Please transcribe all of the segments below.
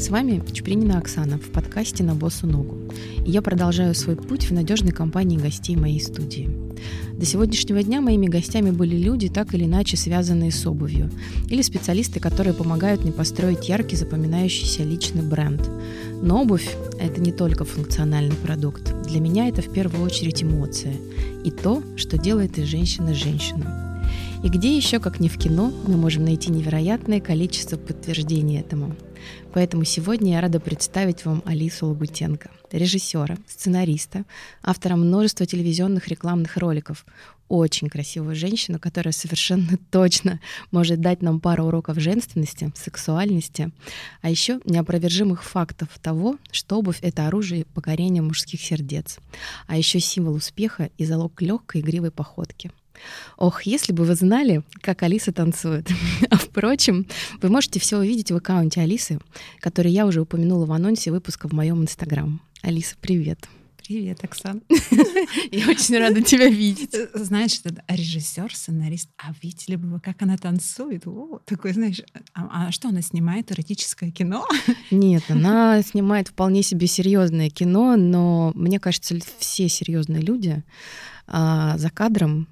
С вами Чупринина Оксана в подкасте «На боссу ногу». И я продолжаю свой путь в надежной компании гостей моей студии. До сегодняшнего дня моими гостями были люди, так или иначе связанные с обувью, или специалисты, которые помогают мне построить яркий, запоминающийся личный бренд. Но обувь – это не только функциональный продукт. Для меня это в первую очередь эмоция и то, что делает из женщины женщину. И где еще, как не в кино, мы можем найти невероятное количество подтверждений этому – Поэтому сегодня я рада представить вам Алису Лагутенко, режиссера, сценариста, автора множества телевизионных рекламных роликов. Очень красивую женщину, которая совершенно точно может дать нам пару уроков женственности, сексуальности, а еще неопровержимых фактов того, что обувь — это оружие покорения мужских сердец, а еще символ успеха и залог легкой игривой походки — Ох, если бы вы знали, как Алиса танцует. а впрочем, вы можете все увидеть в аккаунте Алисы, который я уже упомянула в анонсе выпуска в моем инстаграм. Алиса, привет. Привет, Оксан. Я очень рада тебя видеть. Э, знаешь, это режиссер, сценарист. А видели бы вы, как она танцует? О, такой, знаешь, а, а что она снимает? Эротическое кино? Нет, она снимает вполне себе серьезное кино, но мне кажется, все серьезные люди а, за кадром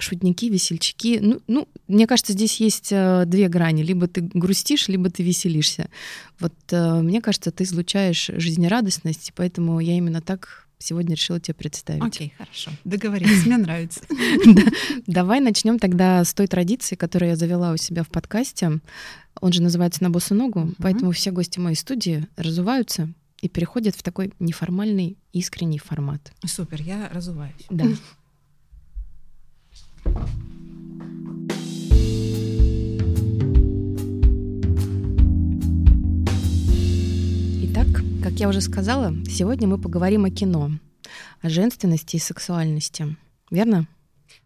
шутники, весельчаки. Ну, ну, мне кажется, здесь есть э, две грани. Либо ты грустишь, либо ты веселишься. Вот э, мне кажется, ты излучаешь жизнерадостность, и поэтому я именно так сегодня решила тебе представить. Окей, okay, хорошо. Договорились, мне нравится. Давай начнем тогда с той традиции, которую я завела у себя в подкасте. Он же называется «На босу ногу», поэтому все гости моей студии разуваются и переходят в такой неформальный, искренний формат. Супер, я разуваюсь. Да. Итак, как я уже сказала, сегодня мы поговорим о кино, о женственности и сексуальности. Верно?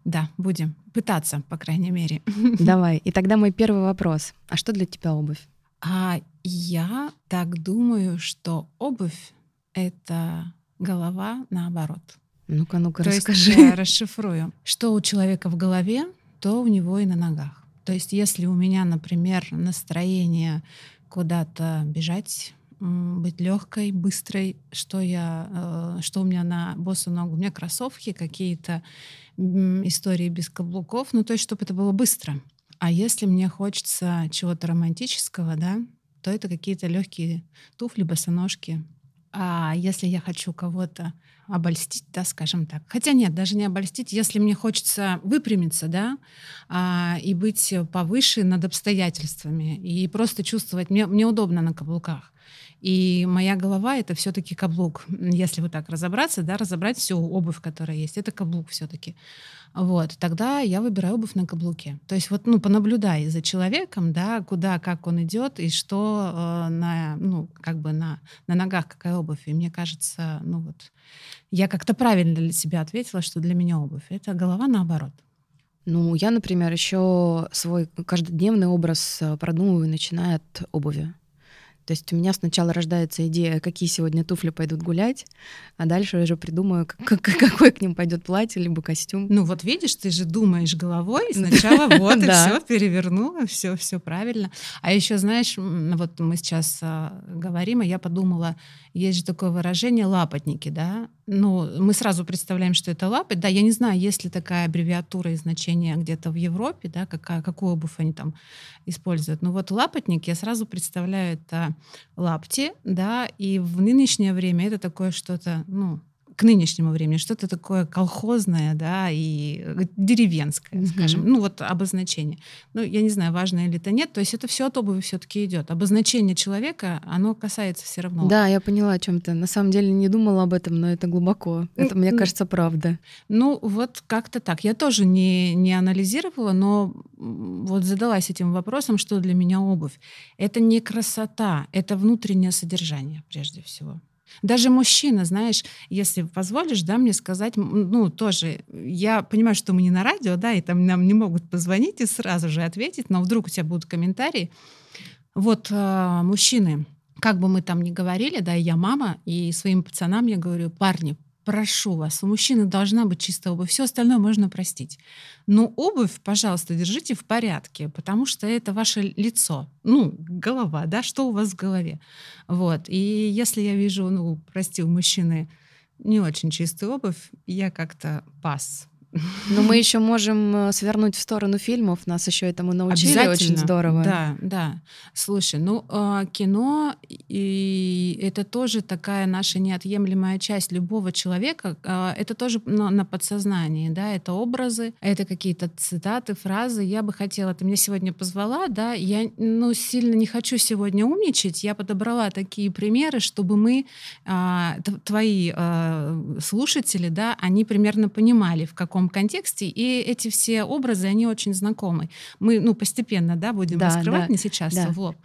Да, будем пытаться, по крайней мере. Давай. И тогда мой первый вопрос. А что для тебя обувь? А я так думаю, что обувь — это голова наоборот. Ну-ка, ну-ка, то расскажи. Есть, я расшифрую. Что у человека в голове, то у него и на ногах. То есть если у меня, например, настроение куда-то бежать, быть легкой, быстрой, что я, э, что у меня на босу ногу, у меня кроссовки, какие-то истории без каблуков, ну то есть чтобы это было быстро. А если мне хочется чего-то романтического, да, то это какие-то легкие туфли, босоножки. А если я хочу кого-то обольстить, да, скажем так. Хотя нет, даже не обольстить, если мне хочется выпрямиться, да, а, и быть повыше над обстоятельствами, и просто чувствовать, мне, мне удобно на каблуках. И моя голова это все-таки каблук. Если вот так разобраться, да, разобрать всю обувь, которая есть, это каблук все-таки. Вот, тогда я выбираю обувь на каблуке. То есть вот, ну, понаблюдай за человеком, да, куда, как он идет и что э, на, ну, как бы на, на ногах какая обувь. И мне кажется, ну вот, я как-то правильно для себя ответила, что для меня обувь. Это голова наоборот. Ну, я, например, еще свой каждодневный образ э, продумываю, начиная от обуви. То есть у меня сначала рождается идея, какие сегодня туфли пойдут гулять, а дальше я уже придумаю, как, какое к ним пойдет платье либо костюм. Ну вот видишь, ты же думаешь головой, сначала вот и все перевернула, все, все правильно. А еще знаешь, вот мы сейчас а, говорим, и я подумала, есть же такое выражение лапотники, да? Ну, мы сразу представляем, что это лапоть. Да, я не знаю, есть ли такая аббревиатура и значение где-то в Европе, да, какая, какую обувь они там используют. Но вот лапотник, я сразу представляю это лапти, да, и в нынешнее время это такое что-то, ну, к нынешнему времени, что-то такое колхозное, да, и э, деревенское, mm-hmm. скажем, ну вот обозначение. Ну, я не знаю, важно или это нет, то есть это все от обуви все-таки идет. Обозначение человека, оно касается все равно. Да, я поняла о чем-то. На самом деле не думала об этом, но это глубоко. Это, мне кажется, правда. Ну, вот как-то так. Я тоже не, не анализировала, но вот задалась этим вопросом, что для меня обувь. Это не красота, это внутреннее содержание прежде всего. Даже мужчина, знаешь, если позволишь, да, мне сказать, ну, тоже, я понимаю, что мы не на радио, да, и там нам не могут позвонить и сразу же ответить, но вдруг у тебя будут комментарии. Вот э, мужчины, как бы мы там ни говорили, да, я мама, и своим пацанам я говорю, парни, прошу вас, у мужчины должна быть чистая обувь, все остальное можно простить. Но обувь, пожалуйста, держите в порядке, потому что это ваше лицо, ну, голова, да, что у вас в голове. Вот. И если я вижу, ну, прости, у мужчины не очень чистую обувь, я как-то пас. Но мы еще можем э, свернуть в сторону фильмов, нас еще этому научили очень здорово. Да, да. Слушай, ну а, кино и это тоже такая наша неотъемлемая часть любого человека. А, это тоже на подсознании, да, это образы, это какие-то цитаты, фразы. Я бы хотела, ты меня сегодня позвала, да, я ну сильно не хочу сегодня умничать, я подобрала такие примеры, чтобы мы твои слушатели, да, они примерно понимали, в каком каком контексте, и эти все образы, они очень знакомы. Мы, ну, постепенно, да, будем да, раскрывать, да, не сейчас, да. в лоб.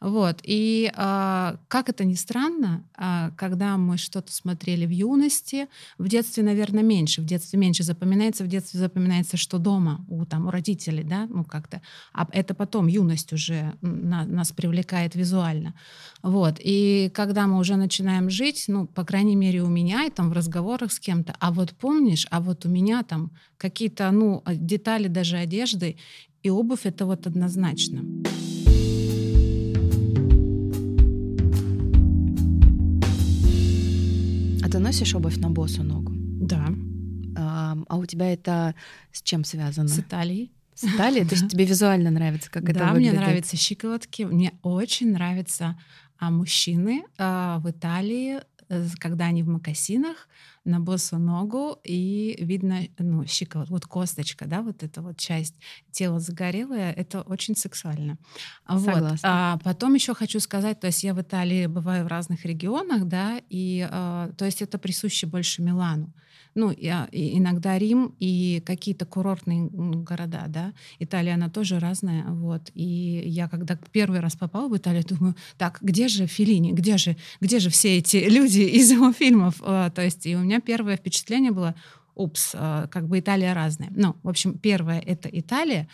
Вот. И а, как это ни странно, а, когда мы что-то смотрели в юности, в детстве, наверное, меньше, в детстве меньше запоминается, в детстве запоминается, что дома у, там, у родителей, да, ну, как-то, а это потом юность уже на, нас привлекает визуально. Вот. И когда мы уже начинаем жить, ну, по крайней мере, у меня, и там в разговорах с кем-то, а вот помнишь, а вот у меня там какие-то, ну, детали даже одежды, и обувь это вот однозначно. А ты носишь обувь на босу ногу? Да. А, а у тебя это с чем связано? С Италией. С Италией? То есть тебе визуально нравится, как это выглядит? Да, мне нравятся щиколотки. Мне очень нравятся а, мужчины а, в Италии, э, когда они в макасинах, на босу ногу, и видно, ну, щиколотка, вот косточка, да, вот эта вот часть тела загорелая, это очень сексуально. Согласна. Вот. А потом еще хочу сказать, то есть я в Италии бываю в разных регионах, да, и а, то есть это присуще больше Милану ну, и, иногда Рим и какие-то курортные города, да. Италия, она тоже разная, вот. И я когда первый раз попала в Италию, думаю, так, где же Филини, где же, где же все эти люди из его фильмов? А, то есть, и у меня первое впечатление было, упс, а, как бы Италия разная. Ну, в общем, первое — это Италия,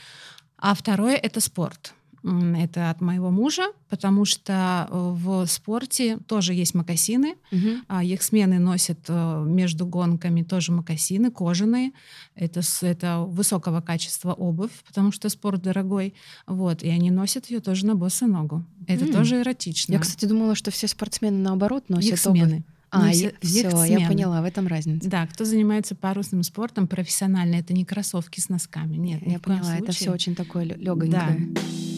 а второе — это спорт. Это от моего мужа, потому что э, в спорте тоже есть мокасины. Угу. Их смены носят э, между гонками тоже мокасины кожаные. Это, это высокого качества обувь, потому что спорт дорогой. Вот, и они носят ее тоже на босу ногу. Это mm. тоже эротично. Я, кстати, думала, что все спортсмены наоборот носят Их смены. обувь. А, все, все я поняла, в этом разница. Да, кто занимается парусным спортом профессионально, это не кроссовки с носками. Нет, я поняла, случае. это все очень такое легонькое. Да.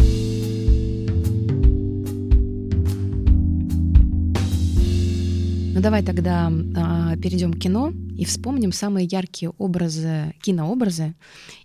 Ну давай тогда э, перейдем к кино и вспомним самые яркие образы, кинообразы,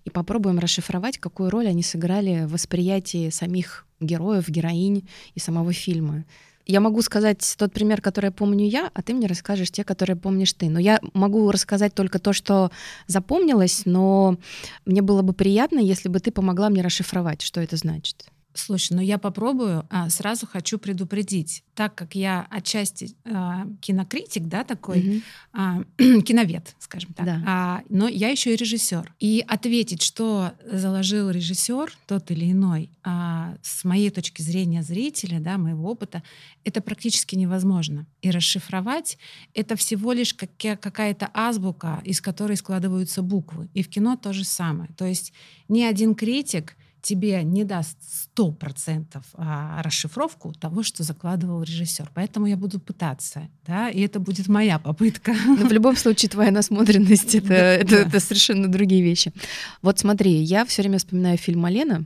и попробуем расшифровать, какую роль они сыграли в восприятии самих героев, героинь и самого фильма. Я могу сказать тот пример, который помню я, а ты мне расскажешь те, которые помнишь ты. Но я могу рассказать только то, что запомнилось, но мне было бы приятно, если бы ты помогла мне расшифровать, что это значит. Слушай, ну я попробую. А, сразу хочу предупредить, так как я отчасти а, кинокритик, да, такой mm-hmm. а, киновед, скажем так. Да. А, но я еще и режиссер. И ответить, что заложил режиссер тот или иной, а, с моей точки зрения зрителя, да, моего опыта, это практически невозможно. И расшифровать это всего лишь какая-то азбука, из которой складываются буквы. И в кино то же самое. То есть ни один критик тебе не даст сто процентов а, расшифровку того, что закладывал режиссер. Поэтому я буду пытаться, да, и это будет моя попытка. Но в любом случае твоя насмотренность это, это, это совершенно другие вещи. Вот смотри, я все время вспоминаю фильм Малена.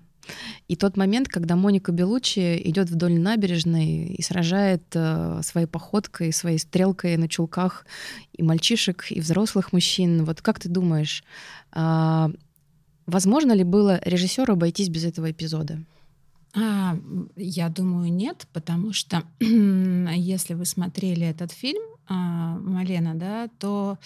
И тот момент, когда Моника Белучи идет вдоль набережной и сражает э, своей походкой, своей стрелкой на чулках и мальчишек, и взрослых мужчин. Вот как ты думаешь, э, Возможно ли было режиссеру обойтись без этого эпизода? А, я думаю, нет, потому что если вы смотрели этот фильм а, Малена, да, то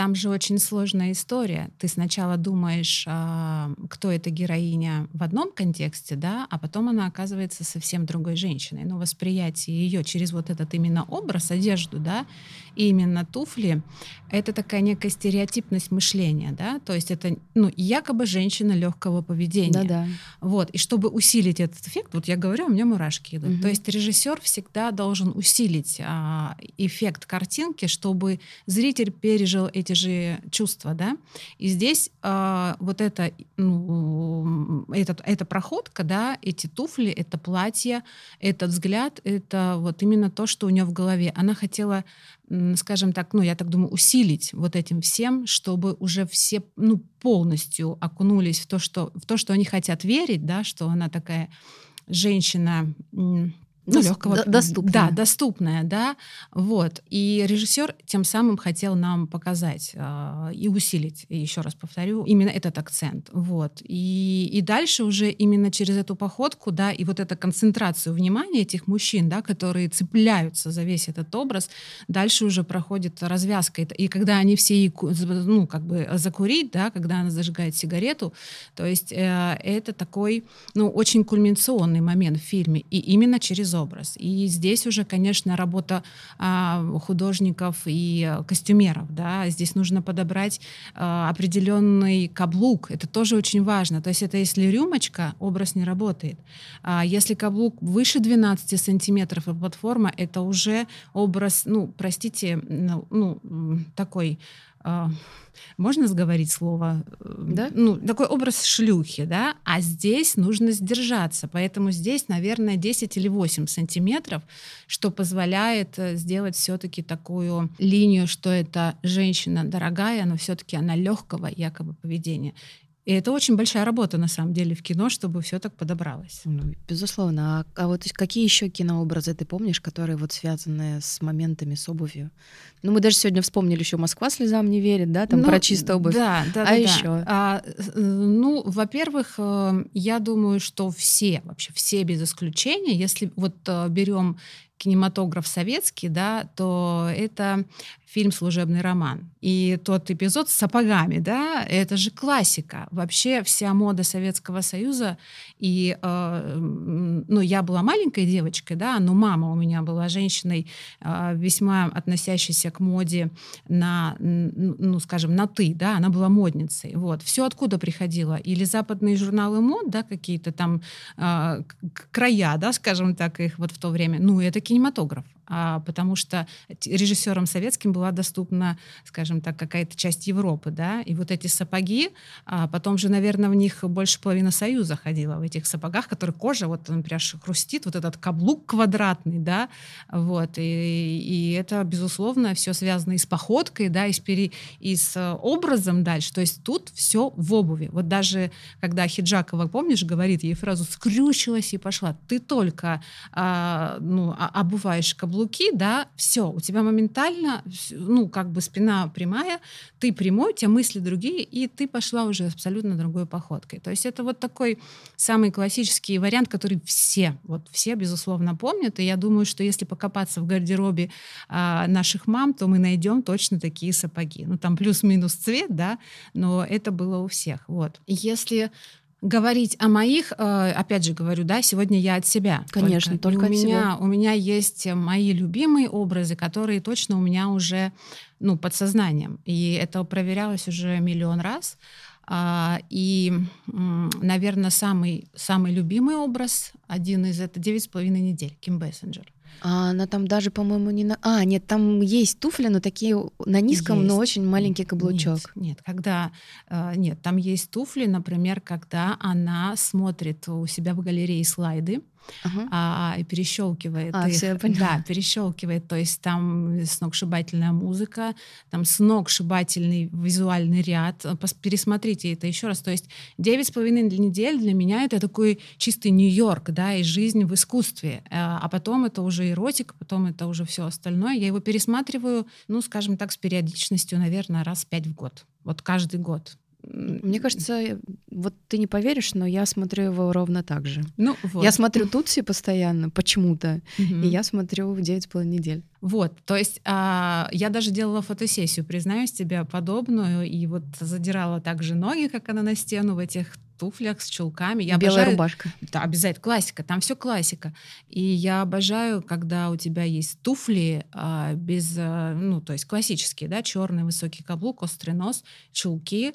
там же очень сложная история. Ты сначала думаешь, а, кто эта героиня в одном контексте, да, а потом она оказывается совсем другой женщиной. Но восприятие ее через вот этот именно образ, одежду, да, и именно туфли, это такая некая стереотипность мышления, да, то есть это, ну, якобы женщина легкого поведения. Да-да. Вот, и чтобы усилить этот эффект, вот я говорю, у меня мурашки идут. Угу. То есть режиссер всегда должен усилить а, эффект картинки, чтобы зритель пережил эти же чувства, да. И здесь э, вот это, ну, этот, эта проходка, да, эти туфли, это платье, этот взгляд, это вот именно то, что у нее в голове. Она хотела, скажем так, ну, я так думаю, усилить вот этим всем, чтобы уже все, ну, полностью окунулись в то, что, в то, что они хотят верить, да, что она такая женщина ну, легкого, д- доступная. Да, доступная, да. Вот. И режиссер тем самым хотел нам показать э, и усилить, еще раз повторю, именно этот акцент. Вот. И, и дальше уже именно через эту походку, да, и вот эту концентрацию внимания этих мужчин, да, которые цепляются за весь этот образ, дальше уже проходит развязка. И когда они все, ну, как бы закурить, да, когда она зажигает сигарету, то есть э, это такой, ну, очень кульминационный момент в фильме. И именно через образ. И здесь уже, конечно, работа а, художников и костюмеров. Да? Здесь нужно подобрать а, определенный каблук. Это тоже очень важно. То есть это если рюмочка, образ не работает. А если каблук выше 12 сантиметров и платформа, это уже образ, ну, простите, ну, ну такой можно сговорить слово? Да? Ну, такой образ шлюхи, да, а здесь нужно сдержаться, поэтому здесь, наверное, 10 или 8 сантиметров, что позволяет э, сделать все-таки такую линию, что это женщина дорогая, но все-таки она легкого якобы поведения. И это очень большая работа, на самом деле, в кино, чтобы все так подобралось. Ну, безусловно. А, а вот какие еще кинообразы ты помнишь, которые вот связаны с моментами, с обувью? Ну, мы даже сегодня вспомнили еще «Москва слезам не верит», да, там ну, про чистую обувь. Да, да, а да. еще? Да. А, ну, во-первых, э, я думаю, что все, вообще все без исключения, если вот э, берем кинематограф советский, да, то это фильм «Служебный роман». И тот эпизод с сапогами, да, это же классика. Вообще вся мода Советского Союза. И, э, ну, я была маленькой девочкой, да, но мама у меня была женщиной, э, весьма относящейся к моде на, ну, скажем, на «ты», да, она была модницей. Вот. Все откуда приходило? Или западные журналы мод, да, какие-то там э, края, да, скажем так, их вот в то время. Ну, это кинематограф потому что режиссерам советским была доступна, скажем так, какая-то часть Европы, да, и вот эти сапоги, а потом же, наверное, в них больше половины Союза ходила в этих сапогах, которые кожа, вот, например, хрустит, вот этот каблук квадратный, да, вот, и, и это, безусловно, все связано и с походкой, да, и с, пере, и с образом дальше, то есть тут все в обуви. Вот даже когда Хиджакова, помнишь, говорит ей фразу «скрючилась и пошла», ты только, а, ну, обуваешь каблук каблуки, да, все, у тебя моментально, ну, как бы спина прямая, ты прямой, у тебя мысли другие, и ты пошла уже абсолютно другой походкой. То есть это вот такой самый классический вариант, который все, вот все, безусловно, помнят, и я думаю, что если покопаться в гардеробе а, наших мам, то мы найдем точно такие сапоги. Ну, там плюс-минус цвет, да, но это было у всех, вот. Если говорить о моих, э, опять же говорю, да, сегодня я от себя. Конечно, только, только у от меня, себя. У меня есть мои любимые образы, которые точно у меня уже, ну, подсознанием. И это проверялось уже миллион раз. А, и, наверное, самый, самый любимый образ, один из это «Девять с половиной недель», Ким Бессенджер. А она там даже, по-моему, не на... А, нет, там есть туфли, но такие на низком, есть. но очень маленький каблучок. Нет, нет, когда... Э, нет, там есть туфли, например, когда она смотрит у себя в галерее слайды, ага. а, и перещелкивает а, их. Все, я поняла. Да, перещелкивает. То есть там сногсшибательная музыка, там сногсшибательный визуальный ряд. Пересмотрите это еще раз. То есть девять с половиной недель для меня это такой чистый Нью-Йорк, да, и жизнь в искусстве. Э, а потом это уже эротика, потом это уже все остальное. Я его пересматриваю, ну, скажем так, с периодичностью, наверное, раз пять в год. Вот каждый год Мне кажется, вот ты не поверишь, но я смотрю его ровно так же. Ну, вот. Я смотрю Тутси постоянно, почему-то, и я смотрю в девять с половиной недель. Вот, то есть а, я даже делала фотосессию, признаюсь тебе, подобную, и вот задирала также ноги, как она на стену в этих туфлях с чулками. Я Белая обожаю... рубашка. Да, обязательно. Классика. Там все классика. И я обожаю, когда у тебя есть туфли а, без, а, ну, то есть классические, да, черный высокий каблук, острый нос, чулки,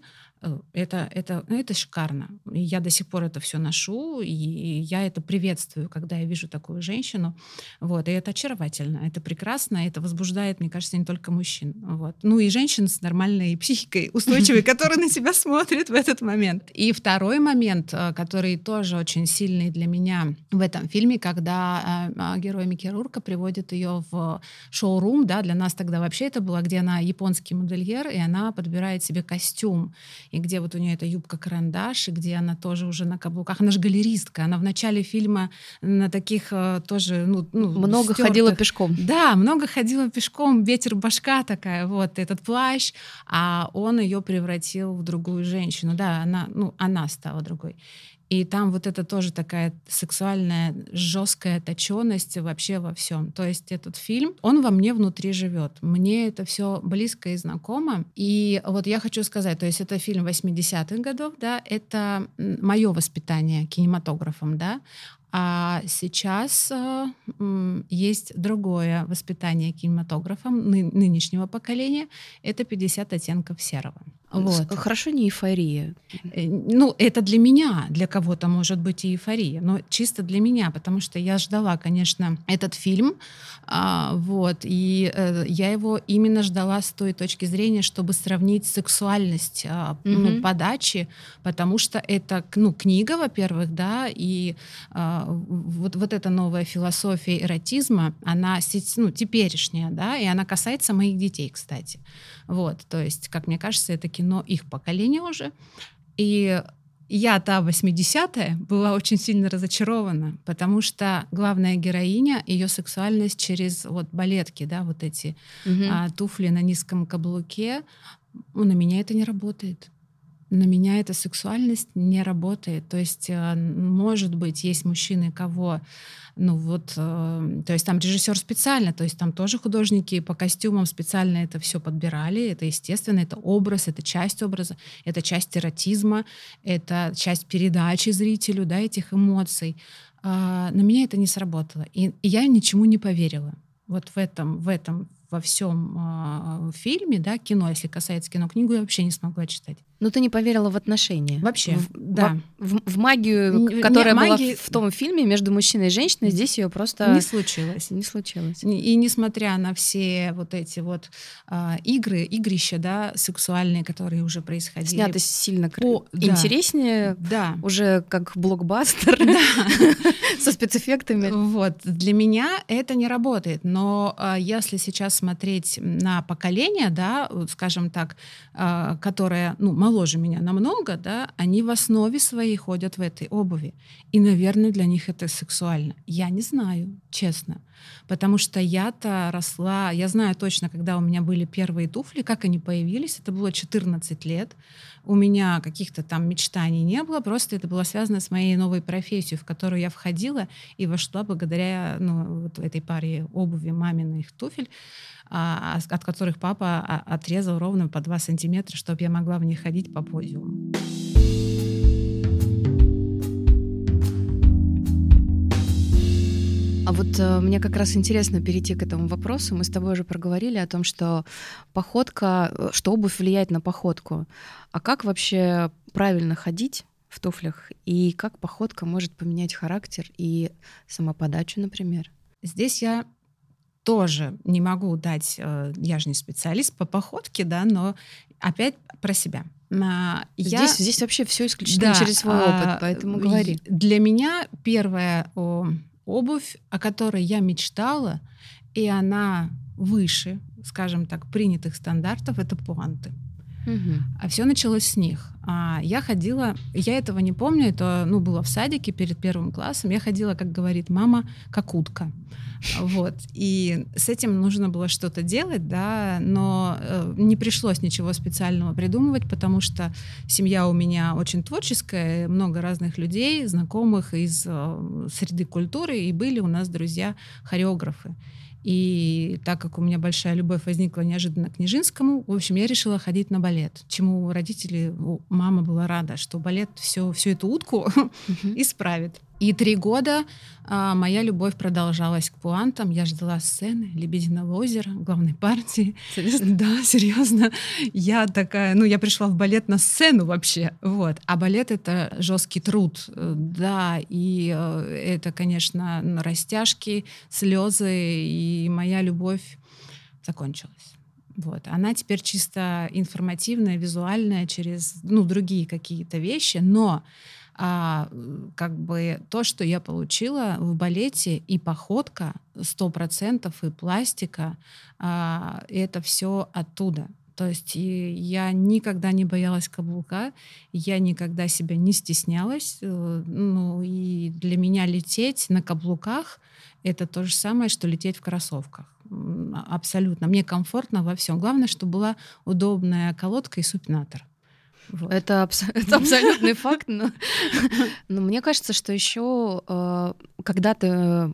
это, это, ну, это шикарно. И я до сих пор это все ношу, и я это приветствую, когда я вижу такую женщину. Вот. И это очаровательно, это прекрасно, это возбуждает, мне кажется, не только мужчин. Вот. Ну и женщин с нормальной психикой, устойчивой, которые на себя смотрят в этот момент. И второй момент, э, который тоже очень сильный для меня в этом фильме, когда э, герой Микки Рурка приводит ее в шоу-рум, да, для нас тогда вообще это было, где она японский модельер, и она подбирает себе костюм и где вот у нее эта юбка-карандаш, и где она тоже уже на каблуках. Она же галеристка, она в начале фильма на таких э, тоже... Ну, ну, много стертых. ходила пешком. Да, много ходила пешком, ветер башка такая, вот этот плащ, а он ее превратил в другую женщину. Да, она, ну, она стала другой. И там вот это тоже такая сексуальная, жесткая точенность вообще во всем. То есть этот фильм, он во мне внутри живет. Мне это все близко и знакомо. И вот я хочу сказать, то есть это фильм 80-х годов, да, это мое воспитание кинематографом, да, а сейчас э, есть другое воспитание кинематографом ны- нынешнего поколения. Это 50 оттенков серого. Вот. Хорошо, не эйфория. Э, ну, это для меня, для кого-то может быть и эйфория, но чисто для меня, потому что я ждала, конечно, этот фильм, а, вот, и э, я его именно ждала с той точки зрения, чтобы сравнить сексуальность а, ну, подачи, потому что это, ну, книга, во-первых, да, и а, вот, вот эта новая философия эротизма, она ну, теперешняя, да, и она касается моих детей, кстати. Вот, то есть, как мне кажется, это кино их поколения уже. И я, та 80-я, была очень сильно разочарована, потому что главная героиня, ее сексуальность через вот балетки, да, вот эти угу. а, туфли на низком каблуке, ну, на меня это не работает на меня эта сексуальность не работает. То есть, э, может быть, есть мужчины, кого, ну вот, э, то есть там режиссер специально, то есть там тоже художники по костюмам специально это все подбирали, это естественно, это образ, это часть образа, это часть эротизма, это часть передачи зрителю, да, этих эмоций. А, на меня это не сработало, и, и я ничему не поверила. Вот в этом, в этом во всем э, фильме, да, кино, если касается кино, книгу я вообще не смогла читать. Но ты не поверила в отношения. Вообще, в, да. В, в, в магию, которая не, была в, в том фильме между мужчиной и женщиной, здесь ее просто не случилось. Не случилось. И несмотря на все вот эти вот а, игры, игрища, да, сексуальные, которые уже происходили. Сняты сильно по... интереснее, да. уже как блокбастер со спецэффектами. Вот для меня это не работает, но а, если сейчас смотреть на поколение, да, скажем так, а, которое, ну моложе меня намного, да, они в основе своей ходят в этой обуви. И, наверное, для них это сексуально. Я не знаю, честно. Потому что я-то росла, я знаю точно, когда у меня были первые туфли, как они появились, это было 14 лет. У меня каких-то там мечтаний не было, просто это было связано с моей новой профессией, в которую я входила и вошла благодаря ну, вот этой паре обуви маминых туфель. А, от которых папа а, отрезал ровно по 2 сантиметра, чтобы я могла в них ходить по подиуму. А вот э, мне как раз интересно перейти к этому вопросу. Мы с тобой уже проговорили о том, что походка, э, что обувь влияет на походку. А как вообще правильно ходить в туфлях и как походка может поменять характер и самоподачу, например? Здесь я тоже не могу дать, э, я же не специалист по походке, да, но опять про себя. А, я... Здесь, здесь вообще все исключительно да, через свой опыт, а, поэтому говори. Для меня первая о, обувь, о которой я мечтала, и она выше, скажем так, принятых стандартов, это пуанты. Угу. А все началось с них. А, я ходила, я этого не помню, это ну, было в садике перед первым классом. Я ходила, как говорит мама, как утка. Вот. И с этим нужно было что-то делать, да, но э, не пришлось ничего специального придумывать, потому что семья у меня очень творческая, много разных людей, знакомых из э, среды культуры, и были у нас друзья-хореографы. И так как у меня большая любовь возникла неожиданно к Нижинскому, в общем, я решила ходить на балет, чему родители, мама была рада, что балет все, всю эту утку исправит. И три года а, моя любовь продолжалась к пуантам. Я ждала сцены Лебединого озера, главной партии. Серьезно? Да, серьезно. Я такая, ну, я пришла в балет на сцену вообще. Вот. А балет — это жесткий труд. Да, и э, это, конечно, растяжки, слезы, и моя любовь закончилась. Вот. Она теперь чисто информативная, визуальная, через ну, другие какие-то вещи, но а, как бы то, что я получила в балете, и походка сто процентов, и пластика, а, это все оттуда. То есть и я никогда не боялась каблука, я никогда себя не стеснялась. Э, ну и для меня лететь на каблуках это то же самое, что лететь в кроссовках. Абсолютно. Мне комфортно во всем. Главное, чтобы была удобная колодка и супинатор. Вот. Это, абс- это абсолютный факт, но, но мне кажется, что еще э, когда ты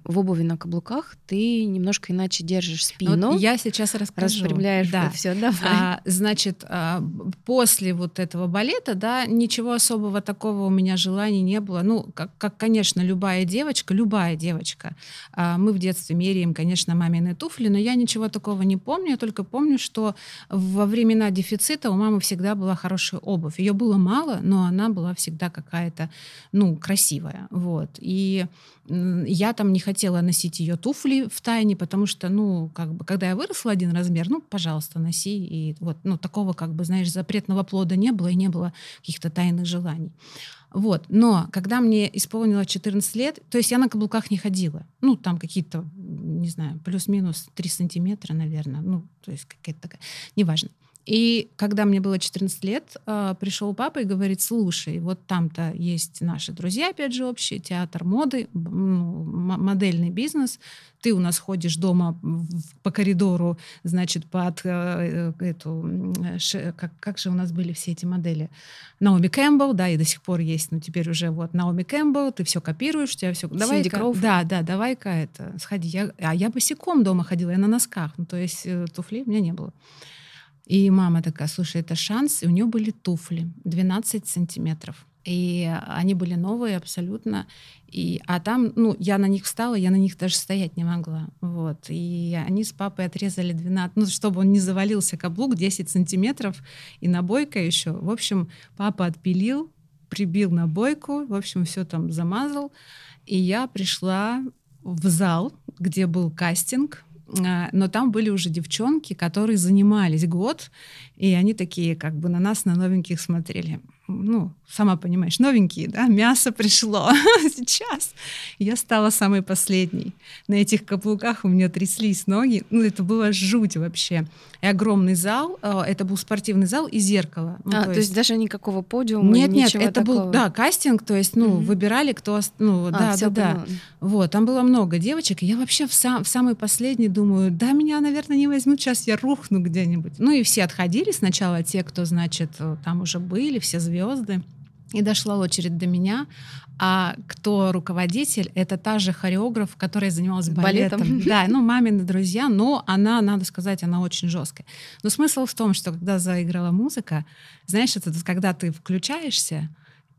в обуви на каблуках, ты немножко иначе держишь спину. Вот я сейчас расскажу. Распрямляешь да. все, давай. А, значит, а, после вот этого балета, да, ничего особого такого у меня желаний не было. Ну, как, как конечно, любая девочка, любая девочка. А, мы в детстве меряем, конечно, мамины туфли, но я ничего такого не помню. Я только помню, что во времена дефицита у мамы всегда была хорошая обувь. Ее было мало, но она была всегда какая-то, ну, красивая. Вот. И я там не хотела носить ее туфли в тайне, потому что, ну, как бы, когда я выросла один размер, ну, пожалуйста, носи. И вот, ну, такого, как бы, знаешь, запретного плода не было, и не было каких-то тайных желаний. Вот. Но когда мне исполнилось 14 лет, то есть я на каблуках не ходила. Ну, там какие-то, не знаю, плюс-минус 3 сантиметра, наверное. Ну, то есть какая-то такая, неважно. И когда мне было 14 лет, а, пришел папа и говорит, слушай, вот там-то есть наши друзья, опять же, общие, театр моды, модельный бизнес. Ты у нас ходишь дома по коридору, значит, под э, э, эту... Как, как же у нас были все эти модели? Наоми Кэмпбелл, да, и до сих пор есть, но теперь уже вот Наоми Кэмпбелл, ты все копируешь, у тебя все... Давай Да, да, давай-ка это, сходи. Я, а я босиком дома ходила, я на носках, ну, то есть э, туфлей у меня не было. И мама такая, слушай, это шанс. И у нее были туфли 12 сантиметров. И они были новые абсолютно. И, а там, ну, я на них встала, я на них даже стоять не могла. Вот. И они с папой отрезали 12, ну, чтобы он не завалился каблук, 10 сантиметров и набойка еще. В общем, папа отпилил, прибил набойку, в общем, все там замазал. И я пришла в зал, где был кастинг, но там были уже девчонки, которые занимались год, и они такие как бы на нас, на новеньких смотрели ну, сама понимаешь, новенькие, да, мясо пришло сейчас. Я стала самой последней. На этих каблуках у меня тряслись ноги. Ну, это было жуть вообще. И огромный зал, э, это был спортивный зал и зеркало. Ну, а, то, то есть... даже никакого подиума? Нет, нет, это такого. был, да, кастинг, то есть, ну, угу. выбирали, кто, ну, а, да, да, да. Вот, там было много девочек, и я вообще в, сам, в самый последний думаю, да, меня, наверное, не возьмут, сейчас я рухну где-нибудь. Ну, и все отходили сначала, те, кто, значит, э, там уже были, все звезды, звезды. И дошла очередь до меня. А кто руководитель? Это та же хореограф, которая занималась балетом. балетом. Да, ну, мамины друзья, но она, надо сказать, она очень жесткая. Но смысл в том, что когда заиграла музыка, знаешь, это когда ты включаешься,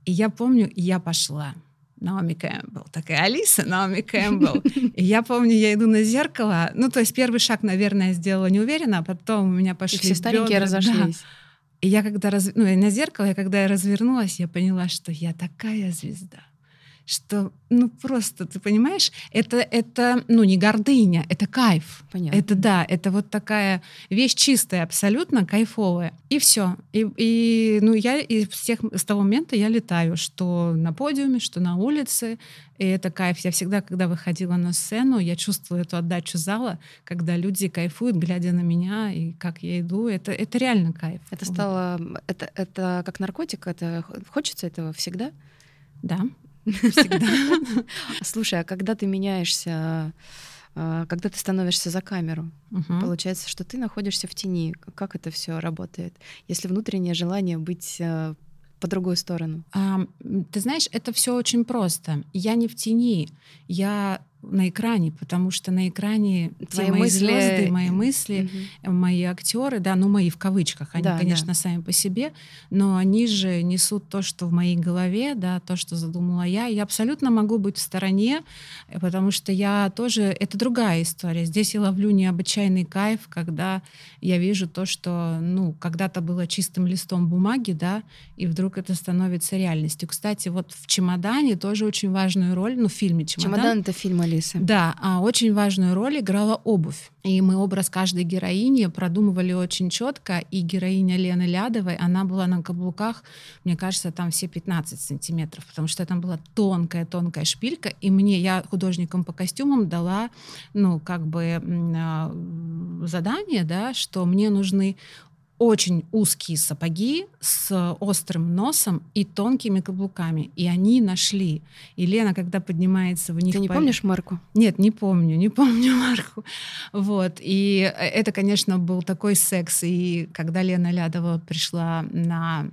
и я помню, я пошла. Наоми Кэмпбелл. Такая Алиса Наоми Кэмпбелл. И я помню, я иду на зеркало. Ну, то есть первый шаг, наверное, сделала неуверенно, а потом у меня пошли И все старенькие бедра. разошлись. Да. И я когда раз... ну, на зеркало, я когда я развернулась, я поняла, что я такая звезда что, ну, просто, ты понимаешь, это, это ну, не гордыня, это кайф. Понятно. Это, да, это вот такая вещь чистая, абсолютно кайфовая. И все. И, и ну, я и с, тех, с того момента я летаю, что на подиуме, что на улице. И это кайф. Я всегда, когда выходила на сцену, я чувствую эту отдачу зала, когда люди кайфуют, глядя на меня, и как я иду. Это, это реально кайф. Это стало... Это, это как наркотик? Это хочется этого всегда? Да. Всегда. Слушай, а когда ты меняешься, а, когда ты становишься за камеру, угу. получается, что ты находишься в тени. Как это все работает? Если внутреннее желание быть а, по другую сторону? А, ты знаешь, это все очень просто. Я не в тени, я на экране, потому что на экране Твои те мои мысли... звезды, мои мысли, угу. мои актеры, да, ну мои в кавычках, они, да, конечно, да. сами по себе, но они же несут то, что в моей голове, да, то, что задумала я. Я абсолютно могу быть в стороне, потому что я тоже, это другая история. Здесь я ловлю необычайный кайф, когда я вижу то, что, ну, когда-то было чистым листом бумаги, да, и вдруг это становится реальностью. Кстати, вот в «Чемодане» тоже очень важную роль, ну, в фильме «Чемодан». «Чемодан» — это фильм Алисы. Да, а очень важную роль играла обувь. И мы образ каждой героини продумывали очень четко. И героиня Лены Лядовой, она была на каблуках, мне кажется, там все 15 сантиметров, потому что там была тонкая-тонкая шпилька. И мне, я художникам по костюмам дала, ну, как бы а, задание, да, что мне нужны очень узкие сапоги с острым носом и тонкими каблуками. И они нашли. И Лена, когда поднимается в них... Ты не по... помнишь марку? Нет, не помню, не помню марку. Вот. И это, конечно, был такой секс. И когда Лена Лядова пришла на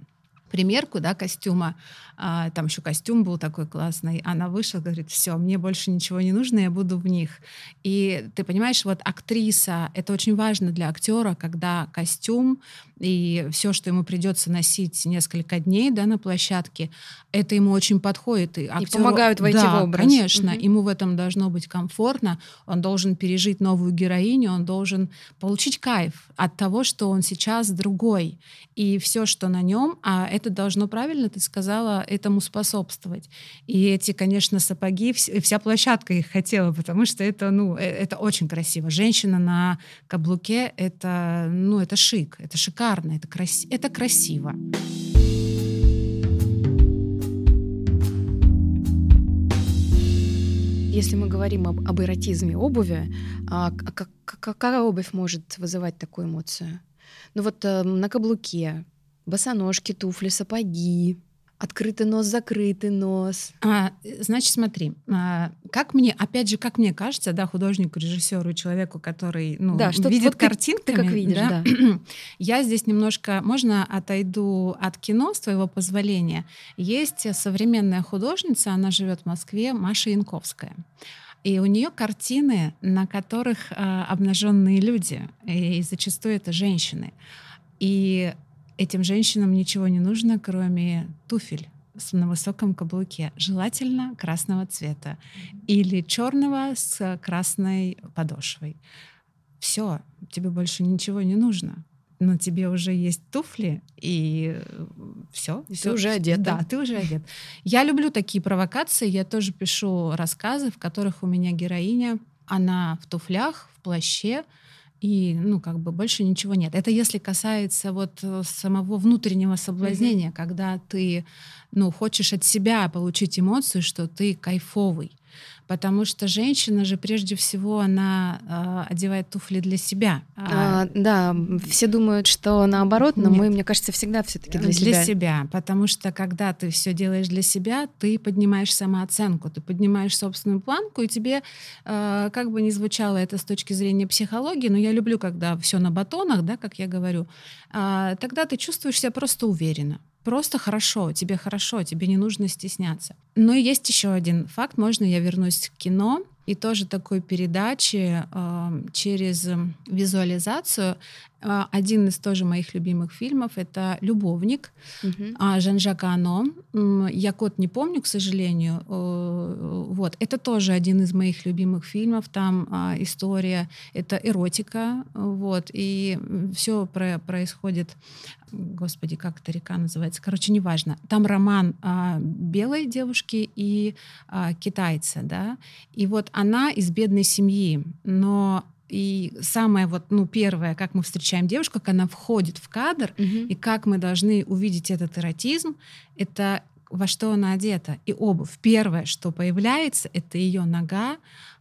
примерку да, костюма, а, там еще костюм был такой классный, она вышла, говорит, все, мне больше ничего не нужно, я буду в них. И ты понимаешь, вот актриса, это очень важно для актера, когда костюм и все, что ему придется носить несколько дней да, на площадке, это ему очень подходит. И, актеру, и помогают войти да, в образ. конечно, угу. ему в этом должно быть комфортно, он должен пережить новую героиню, он должен получить кайф от того, что он сейчас другой. И все, что на нем, а это должно, правильно ты сказала, этому способствовать. И эти, конечно, сапоги, вся площадка их хотела, потому что это, ну, э, это очень красиво. Женщина на каблуке — это, ну, это шик, это шикарно, это, краси это красиво. Если мы говорим об, об эротизме обуви, а, как, какая обувь может вызывать такую эмоцию? Ну вот э, на каблуке, босоножки, туфли, сапоги, Открытый нос, закрытый нос. А, значит, смотри, а, как мне, опять же, как мне кажется, да, художнику, режиссеру, человеку, который ну, да, что видит вот картинками, ты, ты как видишь, да? да. Я здесь немножко, можно отойду от кино с твоего позволения. Есть современная художница, она живет в Москве, Маша Янковская. И у нее картины, на которых э, обнаженные люди, и зачастую это женщины. И Этим женщинам ничего не нужно, кроме туфель на высоком каблуке, желательно красного цвета или черного с красной подошвой. Все, тебе больше ничего не нужно. Но тебе уже есть туфли, и все. И ты уже одет. Да, ты уже одет. Я люблю такие провокации. Я тоже пишу рассказы, в которых у меня героиня, она в туфлях, в плаще, и, ну, как бы больше ничего нет. Это если касается вот э, самого внутреннего соблазнения, mm-hmm. когда ты, ну, хочешь от себя получить эмоцию, что ты кайфовый. Потому что женщина же прежде всего она э, одевает туфли для себя. А, а, да, все думают, что наоборот, но Нет. мы, мне кажется, всегда все-таки для, для себя. Для себя, потому что когда ты все делаешь для себя, ты поднимаешь самооценку, ты поднимаешь собственную планку, и тебе, э, как бы ни звучало это с точки зрения психологии, но я люблю, когда все на батонах, да, как я говорю, э, тогда ты чувствуешь себя просто уверенно просто хорошо, тебе хорошо, тебе не нужно стесняться. Но есть еще один факт, можно я вернусь к кино и тоже такой передачи э, через визуализацию. А, один из тоже моих любимых фильмов это «Любовник» угу. Жан-Жака Ано. Я код не помню, к сожалению. Вот. Это тоже один из моих любимых фильмов. Там а, история, это эротика. Вот. И все про происходит господи, как эта река называется, короче, неважно. Там роман белой девушки и китайца, да, и вот она из бедной семьи, но и самое вот, ну, первое, как мы встречаем девушку, как она входит в кадр, угу. и как мы должны увидеть этот эротизм, это во что она одета. И обувь. Первое, что появляется, это ее нога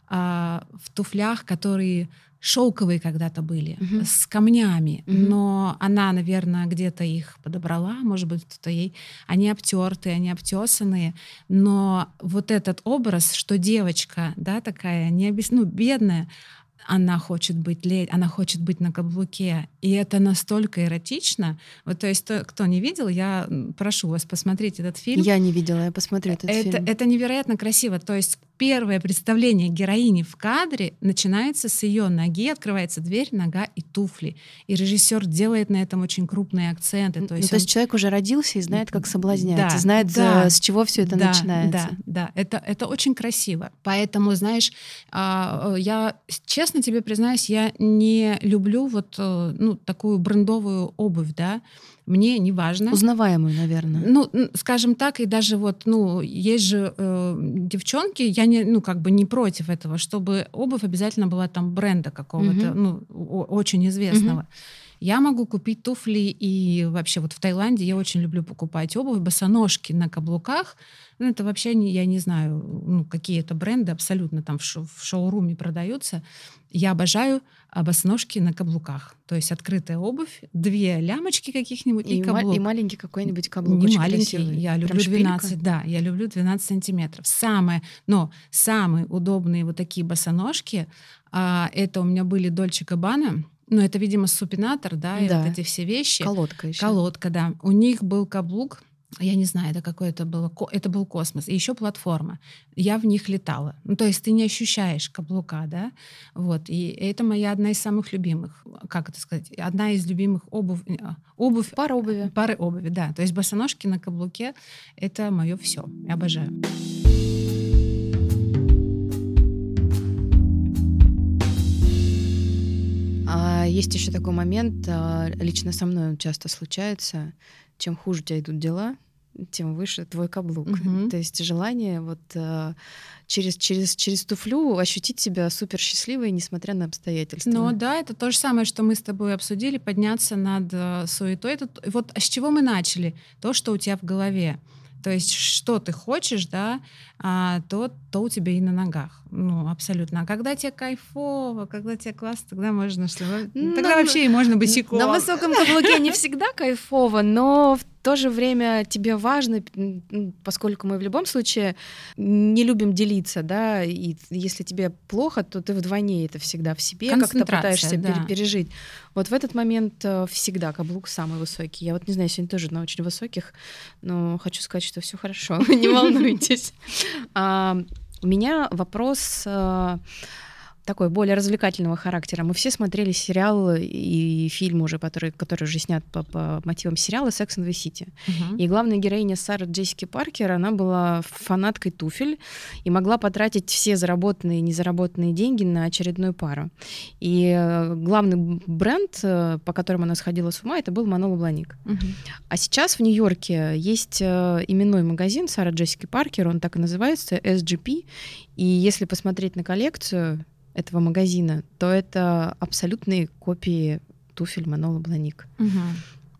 а, в туфлях, которые шелковые когда-то были, угу. с камнями, угу. но она, наверное, где-то их подобрала, может быть, кто-то ей... Они обтертые, они обтесанные, но вот этот образ, что девочка, да, такая, не объяс... ну, бедная, она хочет быть леди, она хочет быть на каблуке. И это настолько эротично. Вот, то есть, то, кто не видел, я прошу вас посмотреть этот фильм. Я не видела, я посмотрю этот это, фильм. Это невероятно красиво. То есть первое представление героини в кадре начинается с ее ноги, открывается дверь, нога и туфли. И режиссер делает на этом очень крупные акценты. То есть, ну, то есть человек уже родился и знает, как соблазнять, да, знает, да, э, с чего все это да, начинается. Да, да, это, это очень красиво. Поэтому, знаешь, а, э, я честно тебе признаюсь, я не люблю вот э, ну, такую брендовую обувь, да, мне не важно. Узнаваемую, наверное. Ну, скажем так, и даже вот, ну, есть же э, девчонки, я не, ну, как бы не против этого, чтобы обувь обязательно была там бренда какого-то, угу. ну, очень известного. Угу. Я могу купить туфли и вообще вот в Таиланде я очень люблю покупать обувь, босоножки на каблуках. Ну, это вообще, не, я не знаю, ну, какие это бренды абсолютно там в, шоу, в шоуруме продаются. Я обожаю босоножки на каблуках. То есть открытая обувь, две лямочки каких-нибудь и, и каблук. И маленький какой-нибудь каблук. Не маленький, красивый. я люблю Прям 12, шпилька? да, я люблю 12 сантиметров. Самое, но самые удобные вот такие босоножки, а, это у меня были Дольче Габбана, ну, это, видимо, супинатор, да, и да. вот эти все вещи. Колодка еще. Колодка, да. У них был каблук, я не знаю, это какое это было, это был космос, и еще платформа. Я в них летала. Ну, то есть ты не ощущаешь каблука, да, вот. И это моя одна из самых любимых, как это сказать, одна из любимых обувь, э, обувь. Пара обуви. Пары обуви, да. То есть босоножки на каблуке — это мое все. Я обожаю. Есть еще такой момент, а, лично со мной он часто случается. Чем хуже у тебя идут дела, тем выше твой каблук. Угу. То есть желание вот а, через, через, через туфлю ощутить себя супер счастливой, несмотря на обстоятельства. Ну да, это то же самое, что мы с тобой обсудили, подняться над э, суетой. Это, вот с чего мы начали? То, что у тебя в голове. То есть что ты хочешь, да, а, то, то у тебя и на ногах. Ну, абсолютно. А когда тебе кайфово, когда тебе классно, тогда можно ну, Тогда вообще и можно босиком. На высоком каблуке не всегда кайфово, но в то же время тебе важно, поскольку мы в любом случае не любим делиться, да, и если тебе плохо, то ты вдвойне это всегда в себе как-то пытаешься да. пережить. Вот в этот момент э, всегда каблук самый высокий. Я вот не знаю, сегодня тоже на очень высоких, но хочу сказать, что все хорошо, не волнуйтесь. А, у меня вопрос э, такой более развлекательного характера. Мы все смотрели сериал и фильм уже, который, который уже снят по, по мотивам сериала «Sex and the City». Uh-huh. И главная героиня Сара Джессики Паркер, она была фанаткой туфель и могла потратить все заработанные и незаработанные деньги на очередную пару. И э, главный бренд, э, по которому она сходила с ума, это был Маноло Бланик. Uh-huh. А сейчас в Нью-Йорке есть э, именной магазин Сара Джессики Паркер, он так и называется, SGP. И если посмотреть на коллекцию, этого магазина, то это абсолютные копии туфель Манола Бланик. Угу.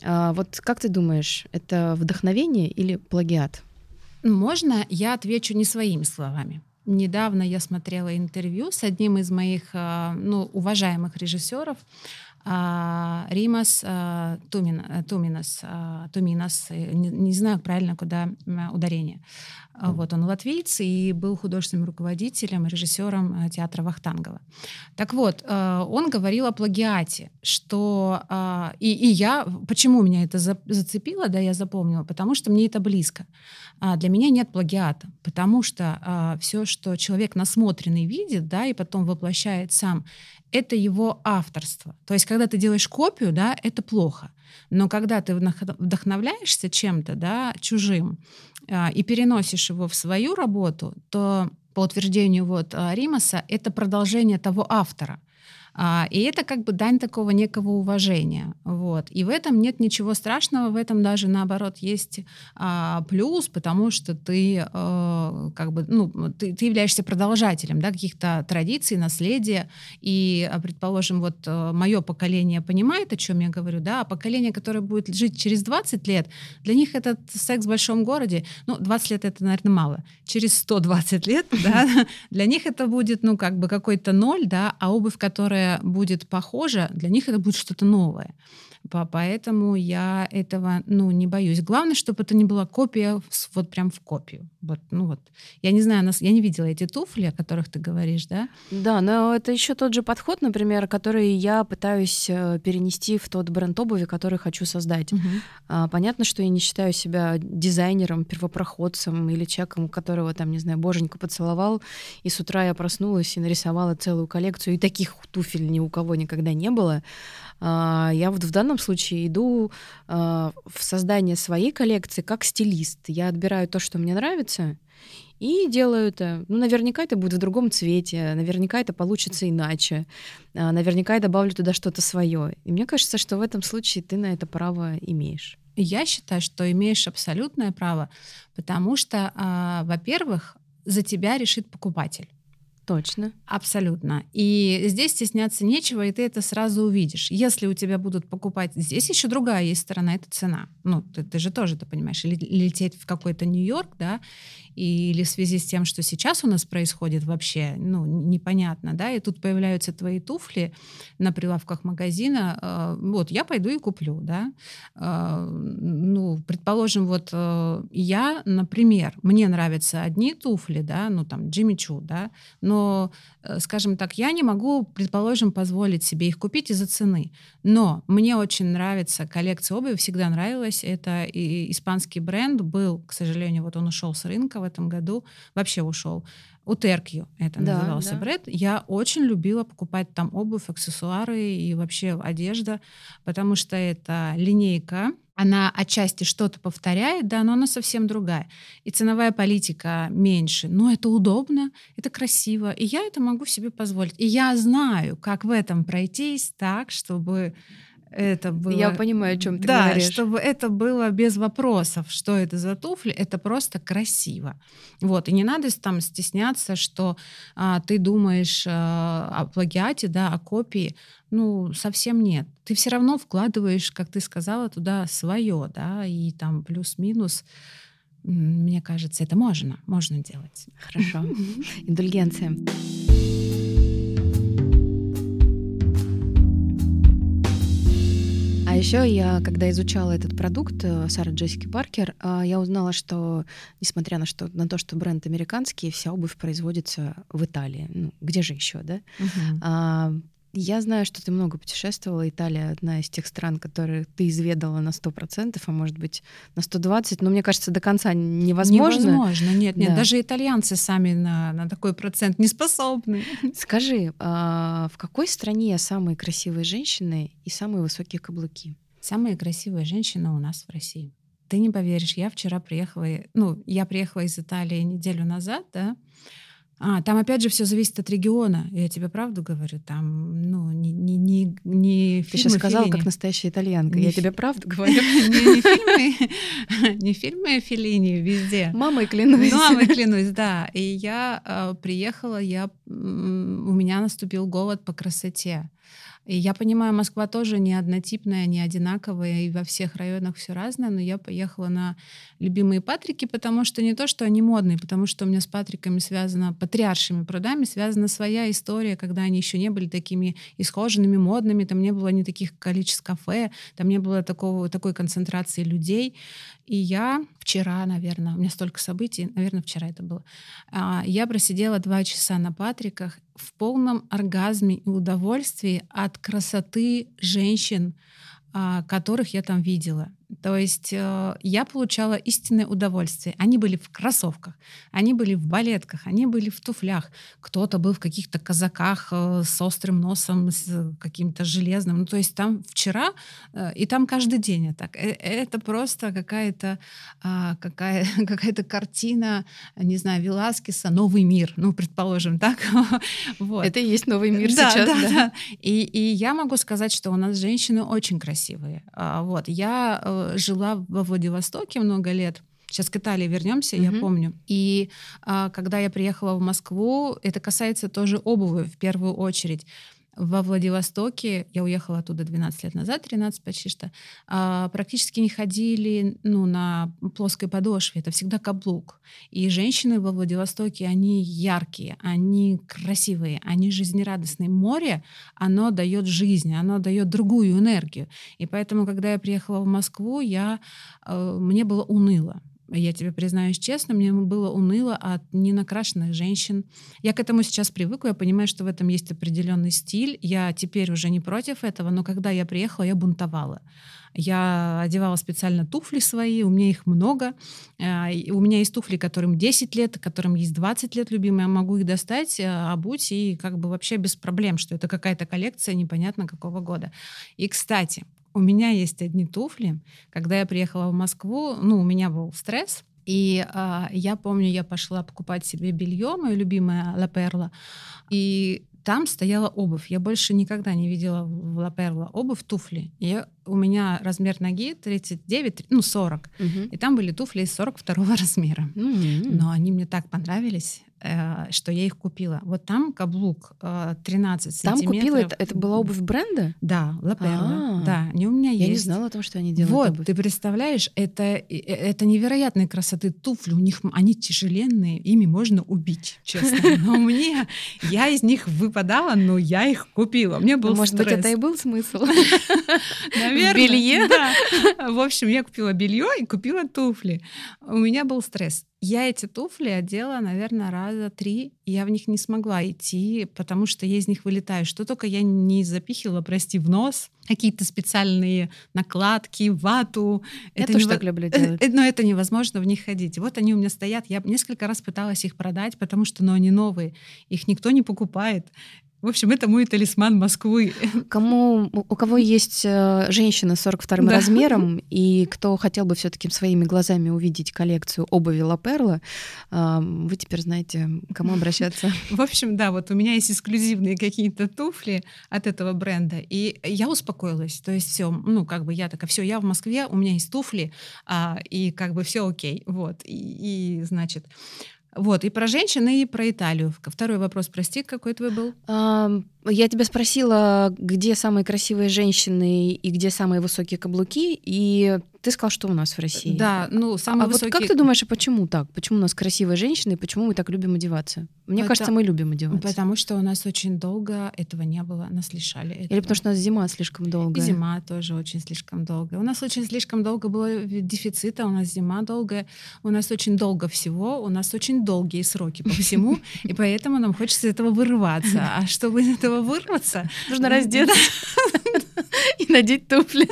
А, вот как ты думаешь, это вдохновение или плагиат? Можно я отвечу не своими словами. Недавно я смотрела интервью с одним из моих а, ну, уважаемых режиссеров, а, Римас а, Тумин, Туминас, Туминас, не, не знаю правильно, куда ударение. Вот он латвийц и был художественным руководителем, режиссером э, театра Вахтангова. Так вот, э, он говорил о плагиате, что э, и, и я, почему меня это зацепило, да, я запомнила, потому что мне это близко. А для меня нет плагиата, потому что все, что человек насмотренный видит, да, и потом воплощает сам, это его авторство. То есть, когда ты делаешь копию, да, это плохо. Но когда ты вдохновляешься чем-то, да, чужим, а, и переносишь его в свою работу, то по утверждению вот а, Римаса это продолжение того автора. А, и это как бы дань такого некого уважения. Вот. И в этом нет ничего страшного, в этом даже наоборот есть а, плюс, потому что ты а, как бы, ну, ты, ты являешься продолжателем да, каких-то традиций, наследия. И, а, предположим, вот а, мое поколение понимает, о чем я говорю, да, а поколение, которое будет жить через 20 лет, для них этот секс в большом городе, ну, 20 лет это, наверное, мало. Через 120 лет, да, для них это будет, ну, как бы какой-то ноль, да, а обувь, которая будет похоже, для них это будет что-то новое. Поэтому я этого ну, не боюсь. Главное, чтобы это не была копия вот прям в копию. Вот, ну вот. Я не знаю, я не видела эти туфли, о которых ты говоришь, да? Да, но это еще тот же подход, например, который я пытаюсь э, перенести в тот бренд обуви, который хочу создать. Угу. Понятно, что я не считаю себя дизайнером, первопроходцем или человеком, которого там, не знаю, боженька поцеловал, и с утра я проснулась и нарисовала целую коллекцию, и таких туфель ни у кого никогда не было. А, я вот в данном случае иду а, в создание своей коллекции как стилист. Я отбираю то, что мне нравится, и делаю это. Ну, наверняка это будет в другом цвете, наверняка это получится иначе, а, наверняка я добавлю туда что-то свое. И мне кажется, что в этом случае ты на это право имеешь. Я считаю, что имеешь абсолютное право, потому что, во-первых, за тебя решит покупатель. Точно. Абсолютно. И здесь стесняться нечего, и ты это сразу увидишь. Если у тебя будут покупать... Здесь еще другая есть сторона, это цена. Ну, ты, ты же тоже это понимаешь. Или лететь в какой-то Нью-Йорк, да, или в связи с тем, что сейчас у нас происходит вообще, ну, непонятно, да, и тут появляются твои туфли на прилавках магазина, э, вот, я пойду и куплю, да. Э, ну, предположим, вот э, я, например, мне нравятся одни туфли, да, ну, там, Джимми Чу, да, но Э, скажем так, я не могу, предположим, позволить себе их купить из-за цены. Но мне очень нравится коллекция обуви, всегда нравилась. Это и испанский бренд был, к сожалению, вот он ушел с рынка в этом году, вообще ушел. У Теркью это да, назывался да. бренд. Я очень любила покупать там обувь, аксессуары и вообще одежда, потому что это линейка, она отчасти что-то повторяет, да, но она совсем другая. И ценовая политика меньше, но это удобно, это красиво, и я это могу себе позволить. И я знаю, как в этом пройтись так, чтобы это было... Я понимаю, о чем ты да, говоришь. чтобы это было без вопросов, что это за туфли, это просто красиво. Вот, и не надо там стесняться, что а, ты думаешь а, о плагиате, да, о копии. Ну, совсем нет. Ты все равно вкладываешь, как ты сказала, туда свое, да, и там плюс-минус мне кажется, это можно, можно делать. Хорошо. Индульгенция. Еще я, когда изучала этот продукт э, Сара Джессики Паркер, э, я узнала, что, несмотря на, что, на то, что бренд американский, вся обувь производится в Италии. Ну, где же еще, да? Uh-huh. Я знаю, что ты много путешествовала. Италия одна из тех стран, которые ты изведала на 100%, а может быть на 120%, но мне кажется, до конца невозможно. Невозможно, нет, нет. Да. Даже итальянцы сами на, на такой процент не способны. Скажи, а в какой стране самые красивые женщины и самые высокие каблуки? Самые красивые женщины у нас в России. Ты не поверишь, я вчера приехала, ну, я приехала из Италии неделю назад, да, а, там опять же все зависит от региона. Я тебе правду говорю, там, ну, не, не, не, не Ты сейчас сказала, Филини. как настоящая итальянка. Не Я фи... тебе правду говорю. Не фильмы, не фильмы Филини везде. Мамой клянусь. Мамой клянусь, да. И я а, приехала, я, у меня наступил голод по красоте. И я понимаю, Москва тоже не однотипная, не одинаковая, и во всех районах все разное, но я поехала на любимые Патрики, потому что не то, что они модные, потому что у меня с Патриками связано, патриаршими прудами связана своя история, когда они еще не были такими исхоженными, модными, там не было ни таких количеств кафе, там не было такого, такой концентрации людей. И я вчера, наверное, у меня столько событий, наверное, вчера это было, а, я просидела два часа на Патриках в полном оргазме и удовольствии от красоты женщин, а, которых я там видела. То есть э, я получала истинное удовольствие. Они были в кроссовках, они были в балетках, они были в туфлях. Кто-то был в каких-то казаках э, с острым носом, с каким-то железным. Ну, то есть там вчера э, и там каждый день так. Э, это просто какая-то э, какая, какая-то картина, не знаю, Веласкеса «Новый мир», ну, предположим, так. вот. Это и есть новый мир да, сейчас, да, да. да. И, и я могу сказать, что у нас женщины очень красивые. А, вот. Я э, жила во Владивостоке много лет. Сейчас к Италии вернемся, mm-hmm. я помню. И а, когда я приехала в Москву, это касается тоже обуви в первую очередь во Владивостоке, я уехала оттуда 12 лет назад, 13 почти что, а, практически не ходили ну, на плоской подошве, это всегда каблук. И женщины во Владивостоке, они яркие, они красивые, они жизнерадостные. Море, оно дает жизнь, оно дает другую энергию. И поэтому, когда я приехала в Москву, я, э, мне было уныло. Я тебе признаюсь честно, мне было уныло от ненакрашенных женщин. Я к этому сейчас привыкла, я понимаю, что в этом есть определенный стиль. Я теперь уже не против этого, но когда я приехала, я бунтовала. Я одевала специально туфли свои, у меня их много. А, у меня есть туфли, которым 10 лет, которым есть 20 лет любимые. Я могу их достать, а, обуть и как бы вообще без проблем, что это какая-то коллекция непонятно какого года. И, кстати, у меня есть одни туфли. Когда я приехала в Москву, ну, у меня был стресс, и а, я помню, я пошла покупать себе белье, мое любимое Ла Перла, и там стояла обувь. Я больше никогда не видела в Ла Перла обувь, туфли. Я, у меня размер ноги 39, ну 40. Угу. И там были туфли из 42 размера. Угу. Но они мне так понравились. Э, что я их купила. Вот там каблук 13 там сантиметров. Там купила, это, это была обувь бренда? Да, Ла Перла. Да, не у меня есть. Я не знала о том, что они делают Вот, обувь. ты представляешь, это, это невероятной красоты туфли. У них они тяжеленные, ими можно убить, честно. Но мне, я из них выпадала, но я их купила. Мне был Может быть, это и был смысл? Наверное. Белье? Да. В общем, я купила белье и купила туфли. У меня был стресс. Я эти туфли одела, наверное, раза три. И я в них не смогла идти, потому что я из них вылетаю. Что только я не запихивала, прости, в нос. Какие-то специальные накладки, вату. Я это тоже нево... так люблю делать. Но это невозможно в них ходить. Вот они у меня стоят. Я несколько раз пыталась их продать, потому что ну, они новые. Их никто не покупает. В общем, это мой талисман Москвы. Кому, у кого есть э, женщина с 42 да. размером, и кто хотел бы все таки своими глазами увидеть коллекцию обуви Ла Перла, вы теперь знаете, к кому обращаться. В общем, да, вот у меня есть эксклюзивные какие-то туфли от этого бренда, и я успокоилась. То есть все, ну, как бы я такая, все, я в Москве, у меня есть туфли, а, и как бы все окей. Вот. И, и значит, вот, и про женщин, и про Италию. Второй вопрос, прости, какой твой был? Я тебя спросила, где самые красивые женщины и где самые высокие каблуки, и ты сказал, что у нас в России. Да, ну самые а высокие... вот как ты думаешь, а почему так? Почему у нас красивые женщины и почему мы так любим одеваться? Мне потому... кажется, мы любим одеваться. Потому что у нас очень долго этого не было, нас лишали этого. Или потому что у нас зима слишком долгая. И зима тоже очень слишком долгая. У нас очень слишком долго было дефицита, у нас зима долгая, у нас очень долго всего, у нас очень долгие сроки по всему, и поэтому нам хочется этого вырываться. А чтобы из этого вырваться... Нужно раздеться и надеть туфли.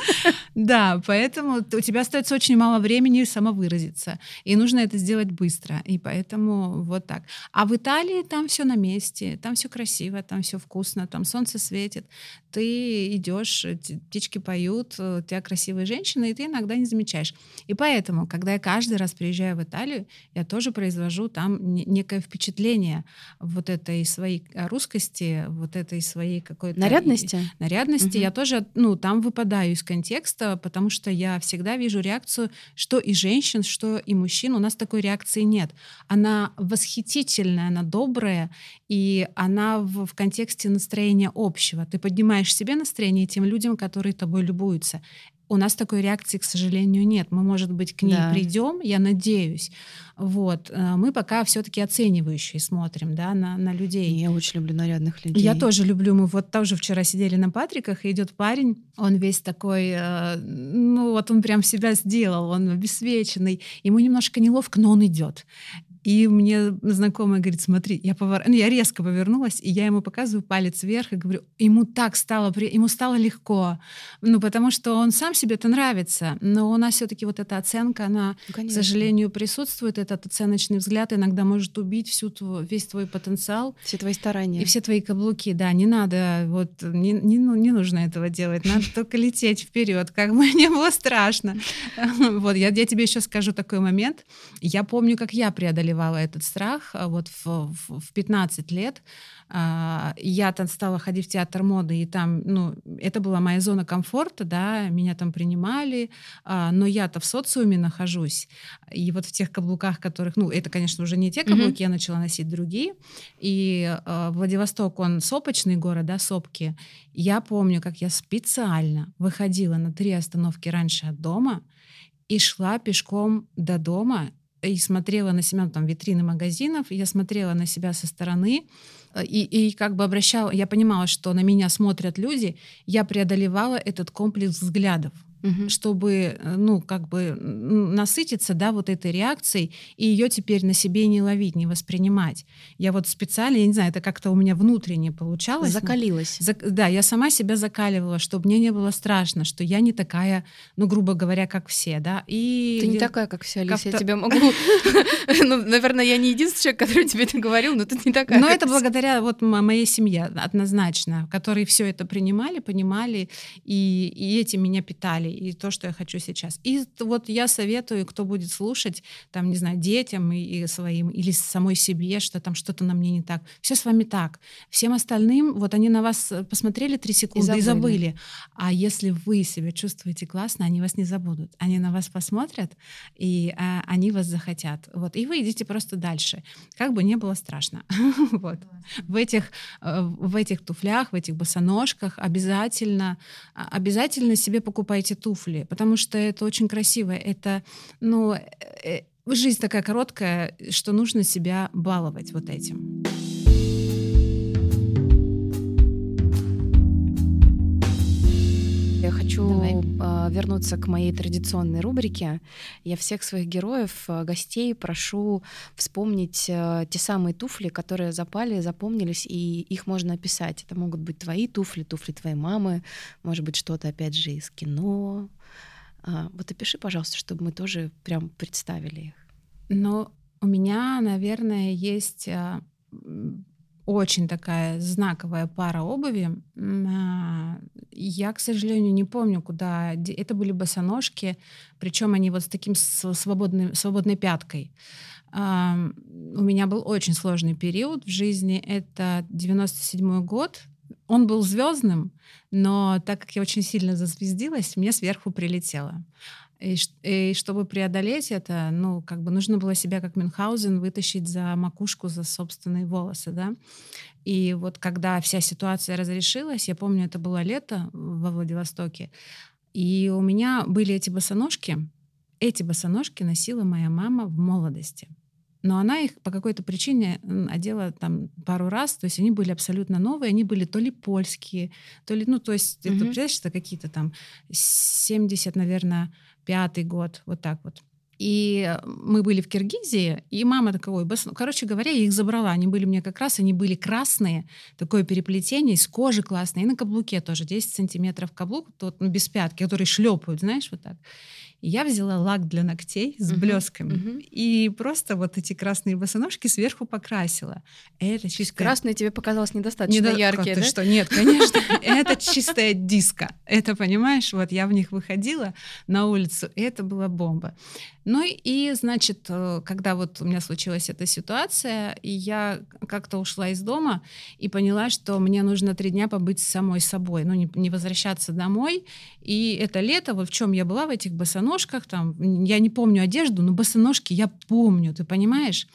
Да, поэтому у тебя остается очень мало времени самовыразиться. И нужно это сделать быстро. И поэтому вот так. А в Италии там все на месте, там все красиво, там все вкусно, там солнце светит. Ты идешь, птички поют, у тебя красивые женщины, и ты иногда не замечаешь. И поэтому, когда я каждый раз приезжаю в Италию, я тоже произвожу там некое впечатление вот этой своей русскости, вот этой своей какой-то... Нарядности? Нарядности. Угу. Я тоже, ну, там выпадаю из контекста, потому что я всегда вижу реакцию, что и женщин, что и мужчин. У нас такой реакции нет. Она восхитительная, она добрая, и она в, в контексте настроения общего. Ты поднимаешь себе настроение тем людям, которые тобой любуются. У нас такой реакции, к сожалению, нет. Мы, может быть, к ней да. придем, я надеюсь. Вот. Э, мы пока все-таки оценивающие смотрим да, на, на людей. Я очень люблю нарядных людей. Я тоже люблю. Мы вот тоже вчера сидели на Патриках, и идет парень, он весь такой, э, ну вот он прям себя сделал, он обесвеченный. Ему немножко неловко, но он идет. И мне знакомая говорит, смотри, я, повор... ну, я резко повернулась, и я ему показываю палец вверх и говорю, ему так стало, при... ему стало легко, ну, потому что он сам себе это нравится, но у нас все таки вот эта оценка, она, ну, к сожалению, присутствует, этот оценочный взгляд иногда может убить всю твой, весь твой потенциал. Все твои старания. И все твои каблуки, да, не надо, вот, не, не, ну, не нужно этого делать, надо только лететь вперед, как бы не было страшно. Вот, я, я тебе еще скажу такой момент. Я помню, как я преодолевала этот страх а, вот в, в, в 15 лет. А, я там стала ходить в театр моды, и там, ну, это была моя зона комфорта, да, меня там принимали, а, но я-то в социуме нахожусь, и вот в тех каблуках, которых, ну, это, конечно, уже не те каблуки, mm-hmm. я начала носить другие, и Владивосток, он сопочный город, да, сопки, я помню, как я специально выходила на три остановки раньше от дома, и шла пешком до дома и смотрела на себя, ну, там, витрины магазинов, я смотрела на себя со стороны, э, и, и как бы обращала, я понимала, что на меня смотрят люди, я преодолевала этот комплекс взглядов угу. чтобы, э, ну, как бы насытиться, да, вот этой реакцией, и ее теперь на себе не ловить, не воспринимать. Я вот специально, я не знаю, это как-то у меня внутренне получалось. Закалилась. За, да, я сама себя закаливала, чтобы мне не было страшно, что я не такая, ну, грубо говоря, как все, да. И ты не такая, как все, Алиса, я тебя могу... Ну, наверное, я не единственный человек, который тебе это говорил, но ты не такая. Но это благодаря вот моей семье, однозначно, которые все это принимали, понимали, и, и этим меня питали далее, и то, что я хочу сейчас. И вот я советую, кто будет слушать, там, не знаю, детям и, и своим, или самой себе, что там что-то на мне не так. Все с вами так. Всем остальным, вот они на вас э, посмотрели три секунды и забыли. и забыли. А если вы себя чувствуете классно, они вас не забудут. Они на вас посмотрят, и а, они вас захотят. Вот. И вы идите просто дальше. Как бы не было страшно. вот. В этих, э, в этих туфлях, в этих босоножках обязательно, а, обязательно себе покупайте туфли, потому что это очень красиво. Это, ну, э, э, жизнь такая короткая, что нужно себя баловать вот этим. Я хочу Давай. А, вернуться к моей традиционной рубрике. Я всех своих героев, а, гостей прошу вспомнить а, те самые туфли, которые запали, запомнились, и их можно описать. Это могут быть твои туфли, туфли твоей мамы, может быть что-то опять же из кино. Вот опиши, пожалуйста, чтобы мы тоже прям представили их. Ну, у меня, наверное, есть очень такая знаковая пара обуви. А, я, к сожалению, не помню, куда. Это были босоножки, причем они вот с таким свободной, свободной пяткой. У меня был очень сложный период в жизни. Это 97 год. Он был звездным, но так как я очень сильно зазвездилась, мне сверху прилетело. И, и чтобы преодолеть это, ну, как бы нужно было себя, как Мюнхгаузен, вытащить за макушку, за собственные волосы, да. И вот когда вся ситуация разрешилась, я помню, это было лето во Владивостоке, и у меня были эти босоножки. Эти босоножки носила моя мама в молодости. Но она их по какой-то причине одела там пару раз, то есть они были абсолютно новые, они были то ли польские, то ли, ну, то есть, mm-hmm. это, представляешь, это какие-то там 70, наверное, пятый год, вот так вот. И мы были в Киргизии, и мама такая, ой, бас... короче говоря, я их забрала. Они были мне как раз, они были красные, такое переплетение, из кожи классное, и на каблуке тоже, 10 сантиметров каблук, тот, ну, без пятки, которые шлепают, знаешь, вот так. И я взяла лак для ногтей с uh-huh, блесками uh-huh. и просто вот эти красные босоножки сверху покрасила. Это чисто... Красные тебе показалось недостаточно Недо... яркие, да? что? Нет, конечно. Это чистая диска. Это, понимаешь, вот я в них выходила на улицу, и это была бомба. Ну и, значит, э, когда вот у меня случилась эта ситуация, и я как-то ушла из дома и поняла, что мне нужно три дня побыть самой собой, ну не, не возвращаться домой. И это лето, вот в чем я была в этих босоножках, там, я не помню одежду, но босоножки я помню, ты понимаешь?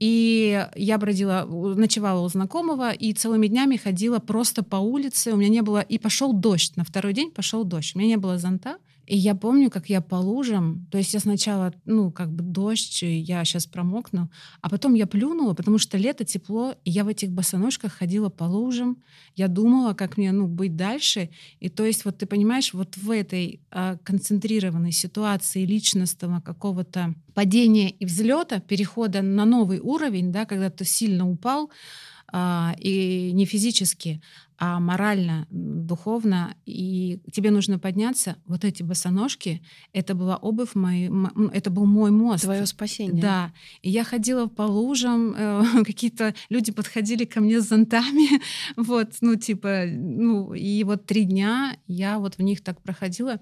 И я бродила, ночевала у знакомого и целыми днями ходила просто по улице. У меня не было... И пошел дождь. На второй день пошел дождь. У меня не было зонта. И я помню, как я по лужам, то есть я сначала, ну, как бы дождь, я сейчас промокну, а потом я плюнула, потому что лето, тепло, и я в этих босоножках ходила по лужам, я думала, как мне, ну, быть дальше. И то есть вот ты понимаешь, вот в этой а, концентрированной ситуации личностного какого-то падения и взлета, перехода на новый уровень, да, когда ты сильно упал, а, и не физически, а морально, духовно, и тебе нужно подняться, вот эти босоножки, это была обувь моей, это был мой мост. Твое спасение. Да. И я ходила по лужам, э, какие-то люди подходили ко мне с зонтами, вот, ну, типа, ну, и вот три дня я вот в них так проходила.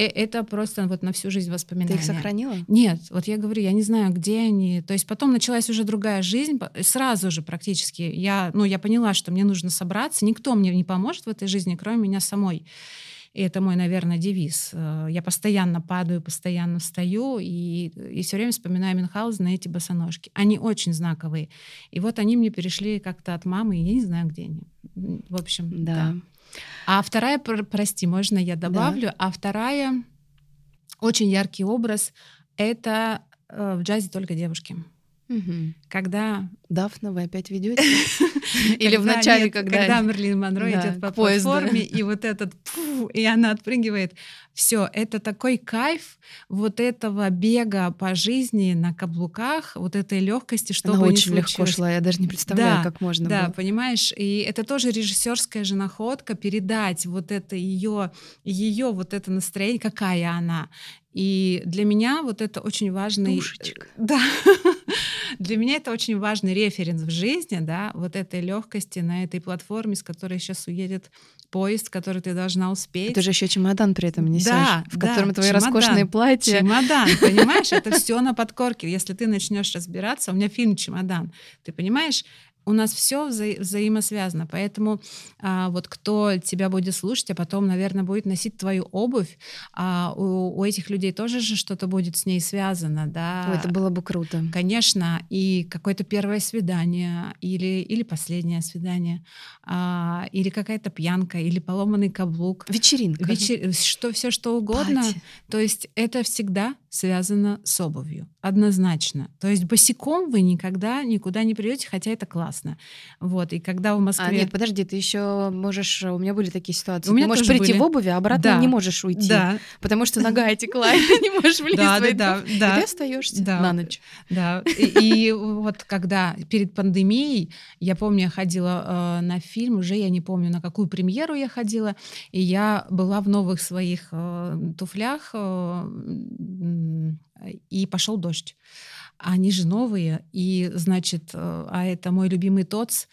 Э, это просто вот на всю жизнь воспоминания. Ты их сохранила? Нет, вот я говорю, я не знаю, где они. То есть потом началась уже другая жизнь, сразу же практически. Я, ну, я поняла, что мне нужно собраться. Никто мне не поможет в этой жизни, кроме меня самой. И это мой, наверное, девиз. Э, я постоянно падаю, постоянно встаю, и, и все время вспоминаю Мюнхгаузена эти босоножки. Они очень знаковые. И вот они мне перешли как-то от мамы, и я не знаю, где они. В общем, да. да. А вторая, прости, можно я добавлю? Да. А вторая очень яркий образ это э, в джазе только девушки. Угу. Когда... Дафна, вы опять ведете? Или в начале, когда... Когда Мерлин Монро идет по платформе, и вот этот... И она отпрыгивает. Все, это такой кайф вот этого бега по жизни на каблуках, вот этой легкости, что Она очень легко шла, я даже не представляю, как можно Да, понимаешь? И это тоже режиссерская же находка, передать вот это ее, ее вот это настроение, какая она. И для меня вот это очень важный... Душечка. Да. Для меня это очень важный референс в жизни, да, вот этой легкости на этой платформе, с которой сейчас уедет поезд, который ты должна успеть. Это же еще чемодан при этом несешь, да, в котором да, твои чемодан, роскошные платья. Чемодан, понимаешь? Это все на подкорке. Если ты начнешь разбираться, у меня фильм Чемодан. Ты понимаешь? У нас все вза- взаимосвязано. Поэтому а, вот кто тебя будет слушать, а потом, наверное, будет носить твою обувь, а, у, у этих людей тоже же что-то будет с ней связано, да. Ой, это было бы круто. Конечно, и какое-то первое свидание или, или последнее свидание, а, или какая-то пьянка, или поломанный каблук. Вечеринка. Вечер... Что, все что угодно. Пати. То есть это всегда связано с обувью. Однозначно. То есть босиком вы никогда никуда не придете, хотя это классно. Вот. И когда в Москве... А, нет, подожди, ты еще можешь... У меня были такие ситуации. У меня ты можешь прийти были. в обуви, а обратно Да. не можешь уйти. Да, Потому что нога отекла, и ты не можешь влезть Да, в да, эту. да, И да. ты остаешься Да. на ночь. да. И, и вот когда перед пандемией, я помню, я ходила э, на фильм, уже я не помню, на какую премьеру я ходила, и я была в новых своих э, туфлях, э, и пошел дождь. Они же новые, и, значит, э, а это мой любимый ТОЦ,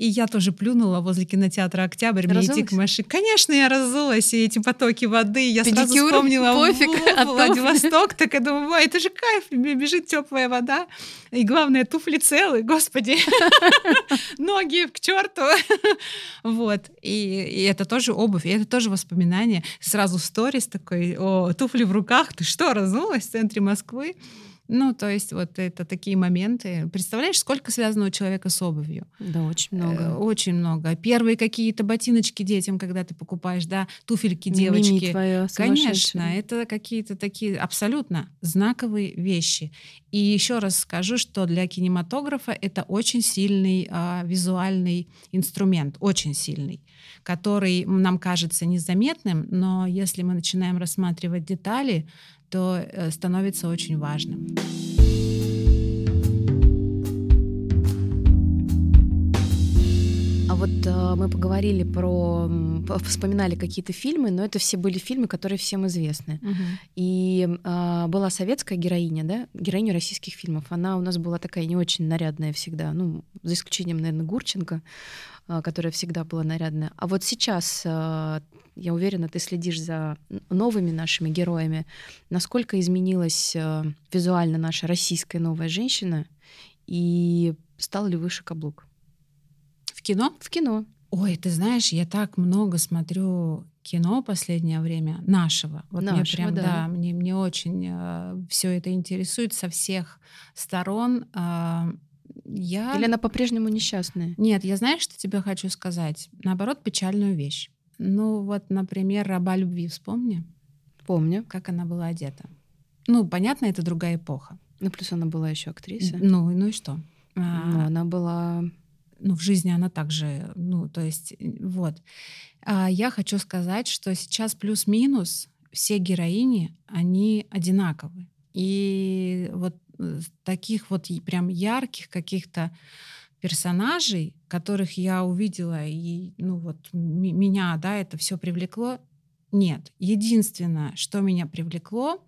и я тоже плюнула возле кинотеатра «Октябрь», мне идти Разулась? к машине. Конечно, я разулась, и эти потоки воды, я сразу Педикюр, вспомнила пофиг, Вла- а? Владивосток, так я думаю, «Ой, это же кайф, мне бежит теплая вода, и главное, туфли целые, господи, ноги к черту. Вот, и, это тоже обувь, и это тоже воспоминание. Сразу сторис такой, о, туфли в руках, ты что, разулась в центре Москвы? Ну, то есть вот это такие моменты. Представляешь, сколько связано у человека с обувью? Да, очень Э, много. Очень много. Первые какие-то ботиночки детям, когда ты покупаешь, да, туфельки девочки. твоя Конечно, сумасшедшая. это какие-то такие абсолютно знаковые вещи. И еще раз скажу, что для кинематографа это очень сильный а, визуальный инструмент, очень сильный, который нам кажется незаметным, но если мы начинаем рассматривать детали, то э, становится очень важным. Вот э, мы поговорили про, вспоминали какие-то фильмы, но это все были фильмы, которые всем известны. И а, была советская героиня, да, героиня российских фильмов. Она у нас была такая не очень нарядная всегда, ну, за исключением, наверное, Гурченко, а, которая всегда была нарядная. А вот сейчас, а, я уверена, ты следишь за новыми нашими героями. Насколько изменилась а, визуально наша российская новая женщина, и стал ли выше каблук? В кино? В кино. Ой, ты знаешь, я так много смотрю кино последнее время нашего. Вот мне Нашего, прям, да. да, мне, мне очень все это интересует со всех сторон. А, я... Или она по-прежнему несчастная? Нет, я знаешь, что тебе хочу сказать? Наоборот, печальную вещь. Ну вот, например, «Раба любви» вспомни. Помню. Как она была одета. Ну, понятно, это другая эпоха. Ну, плюс она была еще актриса. Ну, ну и что? А, Ну, она была... ну, в жизни она также, ну, то есть, э, вот. А я хочу сказать, что сейчас плюс-минус все героини, они одинаковы. И вот э, таких вот прям ярких каких-то персонажей, которых я увидела, и, ну, вот меня, да, это все привлекло, нет. Единственное, что меня привлекло,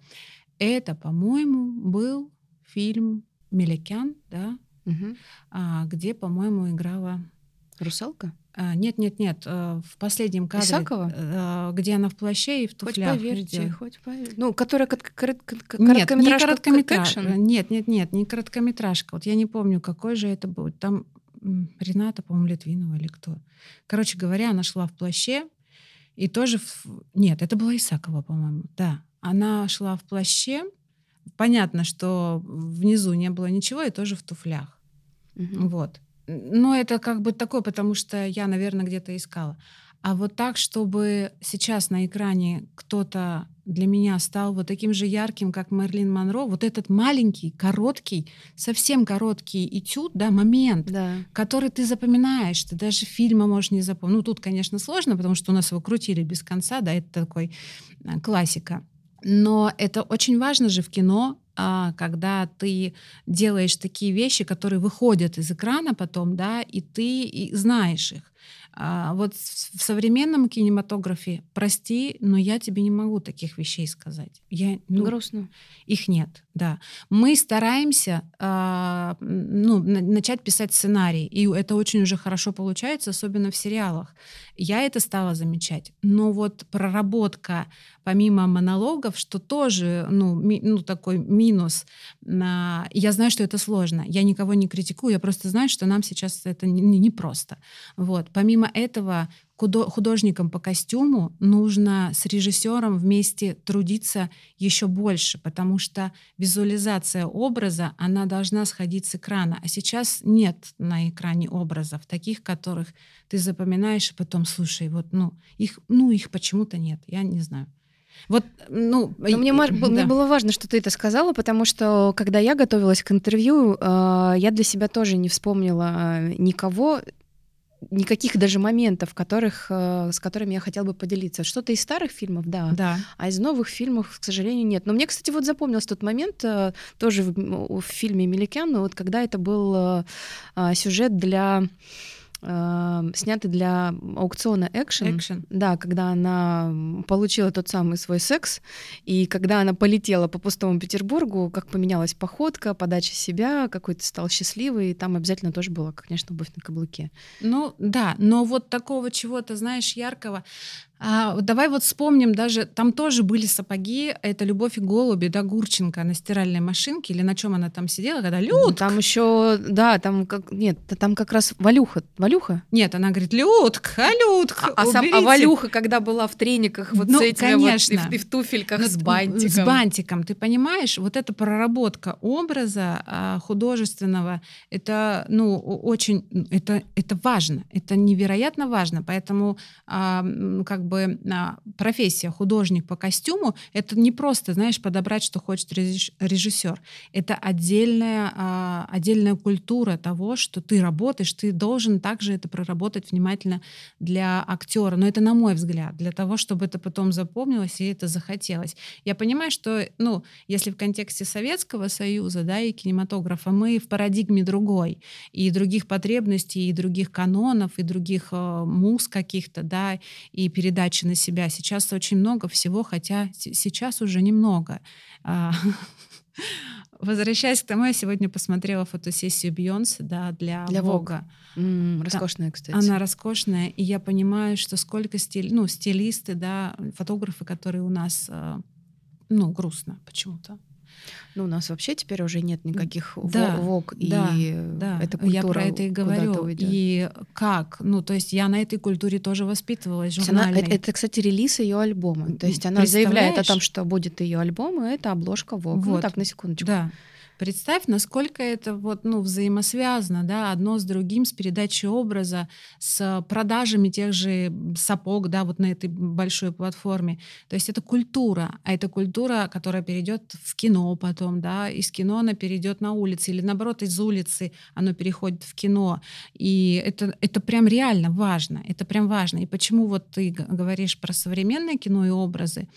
это, по-моему, был фильм «Меликян», да, А, где, по-моему, играла... Русалка? а, Нет, нет, нет, э, в последнем кадре, Исакова? э, где она в плаще и в Хоть туфлях. поверьте, идёт. хоть поверьте. Ну, которая кот- корот- кот- Нет, не короткометражка, короткометражка. экшен. Нет, нет, нет, не короткометражка. Вот я не помню, какой же это был. Там Рената, по-моему, Литвинова или кто. Короче говоря, она шла в плаще и тоже... в- Нет, это была Исакова, по-моему. Да. Она шла в плаще. Понятно, что внизу не было ничего, и тоже в туфлях. Мгм. Вот. Но это как бы такое, потому что я, наверное, где-то искала. А вот так, чтобы сейчас на экране кто-то для меня стал вот таким же ярким, как Мерлин Монро, вот этот маленький, короткий, совсем короткий этюд, да, момент, Да. который ты запоминаешь, ты даже фильма можешь не запомнить. Ну, тут, конечно, сложно, потому что у нас его крутили без конца, да, это такой э, классика. Но это очень важно же в кино, а, когда ты делаешь такие вещи, которые выходят из экрана потом, да, и ты и знаешь их. А, вот в современном кинематографе, прости, но я тебе не могу таких вещей сказать. Я, ну, Грустно. их нет, да. Мы стараемся м, ну, на- начать писать сценарий, и это очень уже хорошо получается, особенно в сериалах. Я это стала замечать. Но вот проработка помимо монологов, что тоже, ну, ми- ну такой минус. На... Я знаю, что это сложно. Я никого не критикую, я просто знаю, что нам сейчас это не- не- непросто. Вот. Помимо этого, художникам по костюму нужно с режиссером вместе трудиться еще больше, потому что визуализация образа, она должна сходить с экрана. А сейчас нет на экране образов, таких, которых ты запоминаешь, и потом, слушай, вот, ну, их, ну, их почему-то нет, я не знаю. Вот, ну, Но мне, б- мне да. было важно, что ты это сказала, потому что когда я готовилась к интервью, э, я для себя тоже не вспомнила э, никого, никаких даже моментов, которых, э, с которыми я хотела бы поделиться. Что-то из старых фильмов, да, Да. а из новых фильмов, к сожалению, нет. Но мне, кстати, вот запомнился тот момент э, тоже в, в фильме «Меликян», вот когда это был э, а, сюжет для э, снятый для аукциона экшен. Экшен. Да, когда она получила тот самый свой секс, и когда она полетела по пустому Петербургу, как поменялась походка, подача себя, какой ты стал счастливый, и там обязательно тоже была, конечно, обувь на каблуке. Ну да, но вот такого чего-то, знаешь, яркого. А, давай вот вспомним даже, там тоже были сапоги, это «Любовь и голуби», да, Гурченко на стиральной машинке, или на чем она там сидела, когда Люд, Там еще, да, там как нет, там как раз Валюха, Валюха. Нет, она говорит, Людка, Людка, А, а сам- а уберите». Валюха, когда была в трениках, вот Ну, с этими вот, и, конечно. в, и в туфельках Ну, с бантиком. С бантиком, ты понимаешь, вот эта проработка образа а, художественного, это, ну, очень, это, это важно, это невероятно важно, поэтому а, как бы а, профессия художник по костюму, это не просто, знаешь, подобрать, что хочет режисс- режиссер, это отдельная, а, отдельная культура того, что ты работаешь, ты должен также это проработать внимательно для актера. Но это на мой взгляд, для того, чтобы это потом запомнилось и это захотелось. Я понимаю, что, ну, если в контексте Советского Союза, да, и кинематографа, мы в парадигме другой, и других потребностей, и других канонов, и других э, муз каких-то, да, и передачи на себя. Сейчас очень много всего, хотя сейчас уже немного. А, Возвращаясь к тому, я сегодня посмотрела фотосессию Бейонсе, да, для, Для. Вога. М, роскошная, кстати. Она роскошная, и я понимаю, что сколько стиль, ну, стилисты, да, фотографы, которые у нас, э, ну, грустно почему-то. Ну, у нас вообще теперь уже нет никаких Да, во- вок, да, и Да, эта культура я про это и говорю. И как? Ну, то есть я на этой культуре тоже воспитывалась, То есть она- журнальной. это, это, кстати, релиз ее альбома. То есть она заявляет о том, что будет ее альбом, и это обложка Vogue. Ну Вот. так, на секундочку. Да. Представь, насколько это вот, ну, взаимосвязано, да, одно с другим, с передачей образа, с продажами тех же сапог, да, вот на этой большой платформе. То есть это культура, а это культура, которая перейдет в кино потом, да, из кино она перейдет на улицы, или наоборот, из улицы оно переходит в кино. И это, это прям реально важно, это прям важно. И почему вот ты говоришь про современное кино и образы,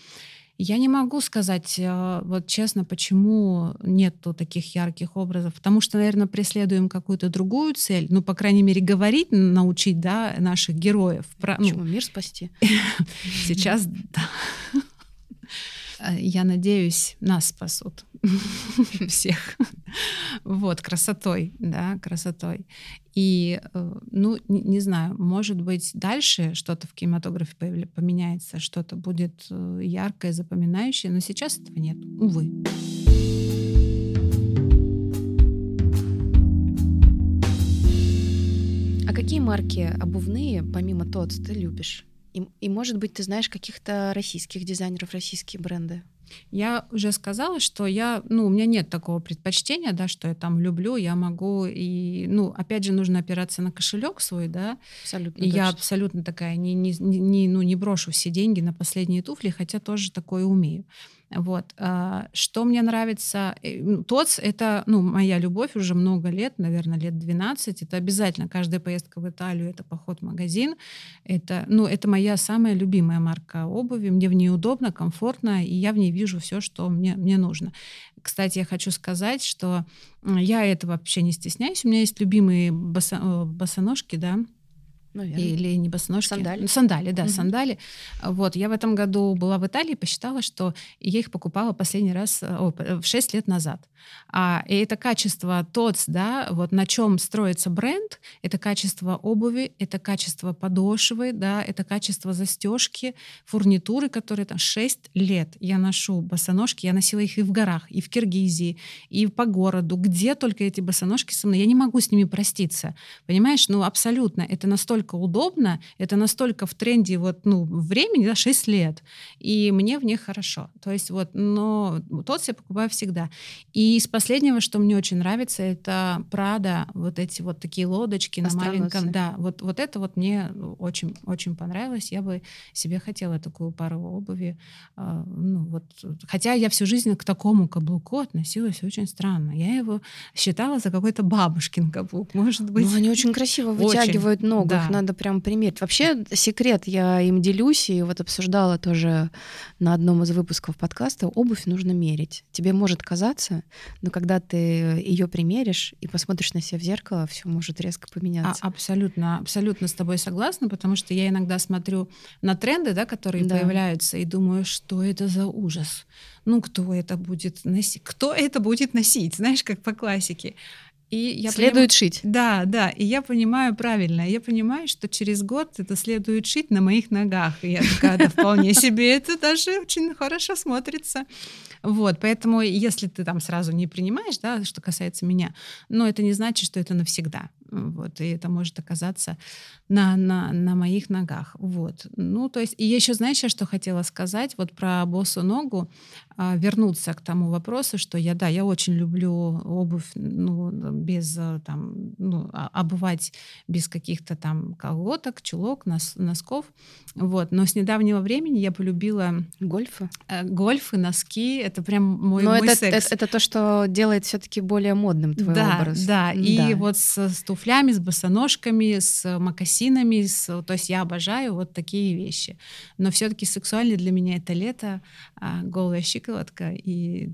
я не могу сказать, э, вот честно, почему нету таких ярких образов. Потому что, наверное, преследуем какую-то другую цель. Ну, по крайней мере, говорить, научить, да, наших героев. Про, Почему? Ну, Мир спасти. Сейчас, да. Э, я надеюсь, нас спасут всех. Вот, красотой, да, красотой. И, э, ну, не, не знаю, может быть, дальше что-то в кинематографе поменяется, что-то будет э, яркое, запоминающее, но сейчас этого нет, увы. А какие марки обувные, помимо тот, ты любишь? И, и, может быть, ты знаешь каких-то российских дизайнеров, российские бренды? Я уже сказала, что я, ну, у меня нет такого предпочтения, да, что я там люблю, я могу и, ну, опять же, нужно опираться на кошелек свой, да. Абсолютно. И я абсолютно такая, не, не, не, ну, не брошу все деньги на последние туфли, хотя тоже такое умею. Вот. А, что мне нравится? Э, ну, ТОЦ — это ну, моя любовь уже много лет, наверное, лет 12. Это обязательно каждая поездка в Италию — это поход в магазин. Это, ну, это моя самая любимая марка обуви. Мне в ней удобно, комфортно, и я в ней вижу все, что мне, мне нужно. Кстати, я хочу сказать, что я этого вообще не стесняюсь. У меня есть любимые босо, э, босоножки, да, Наверное. Или не босоножки. Сандали. Ну, сандали, да, угу. сандали. Вот, я в этом году была в Италии, посчитала, что я их покупала последний раз э, о, в 6 лет назад. А, и это качество ТОЦ, да, вот на чем строится бренд, это качество обуви, это качество подошвы, да, это качество застежки, фурнитуры, которые там 6 лет я ношу босоножки, я носила их и в горах, и в Киргизии, и по городу, где только эти босоножки со мной, я не могу с ними проститься, понимаешь, ну абсолютно, это настолько удобно, это настолько в тренде вот, ну, времени, да, 6 лет, и мне в них хорошо, то есть вот, но тот я покупаю всегда. И из последнего, что мне очень нравится, это Прада, вот эти вот такие лодочки на маленьком. Да, вот, вот это вот мне очень, очень понравилось. Я бы себе хотела такую пару обуви. А, ну, вот, хотя я всю жизнь к такому каблуку относилась очень странно. Я его считала за какой-то бабушкин каблук, может быть. Ну, они очень красиво вытягивают очень, ногу, да. Их надо прям примерить. Вообще, секрет, я им делюсь, и вот обсуждала тоже на одном из выпусков подкаста, обувь нужно мерить. Тебе может казаться, но когда ты ее примеришь и посмотришь на себя в зеркало, все может резко поменяться. А, абсолютно, абсолютно с тобой согласна, потому что я иногда смотрю на тренды, да, которые да. появляются, и думаю, что это за ужас. Ну, кто это будет носить? Кто это будет носить? Знаешь, как по классике. И я следует поним... шить. Да, да. И я понимаю правильно. Я понимаю, что через год это следует шить на моих ногах. И я такая, да, вполне себе это даже очень хорошо смотрится. Вот, поэтому если ты там сразу не принимаешь, да, что касается меня, но это не значит, что это навсегда. Вот, и это может оказаться на, на, на моих ногах. Вот. Ну, то есть, и я еще, знаешь, что хотела сказать вот про босу ногу, а, вернуться к тому вопросу, что я, да, я очень люблю обувь, ну, без там, ну, а, обувать без каких-то там колготок, чулок, нос, носков. Вот. Но с недавнего времени я полюбила гольфы. Э, гольфы, носки. Это прям мой, Но мой это, секс. Это, это то, что делает все-таки более модным твой да, образ. Да, и да. вот с, с туфлями, с босоножками, с макасинами, с, то есть я обожаю вот такие вещи. Но все-таки сексуально для меня это лето, а, голая щиколотка и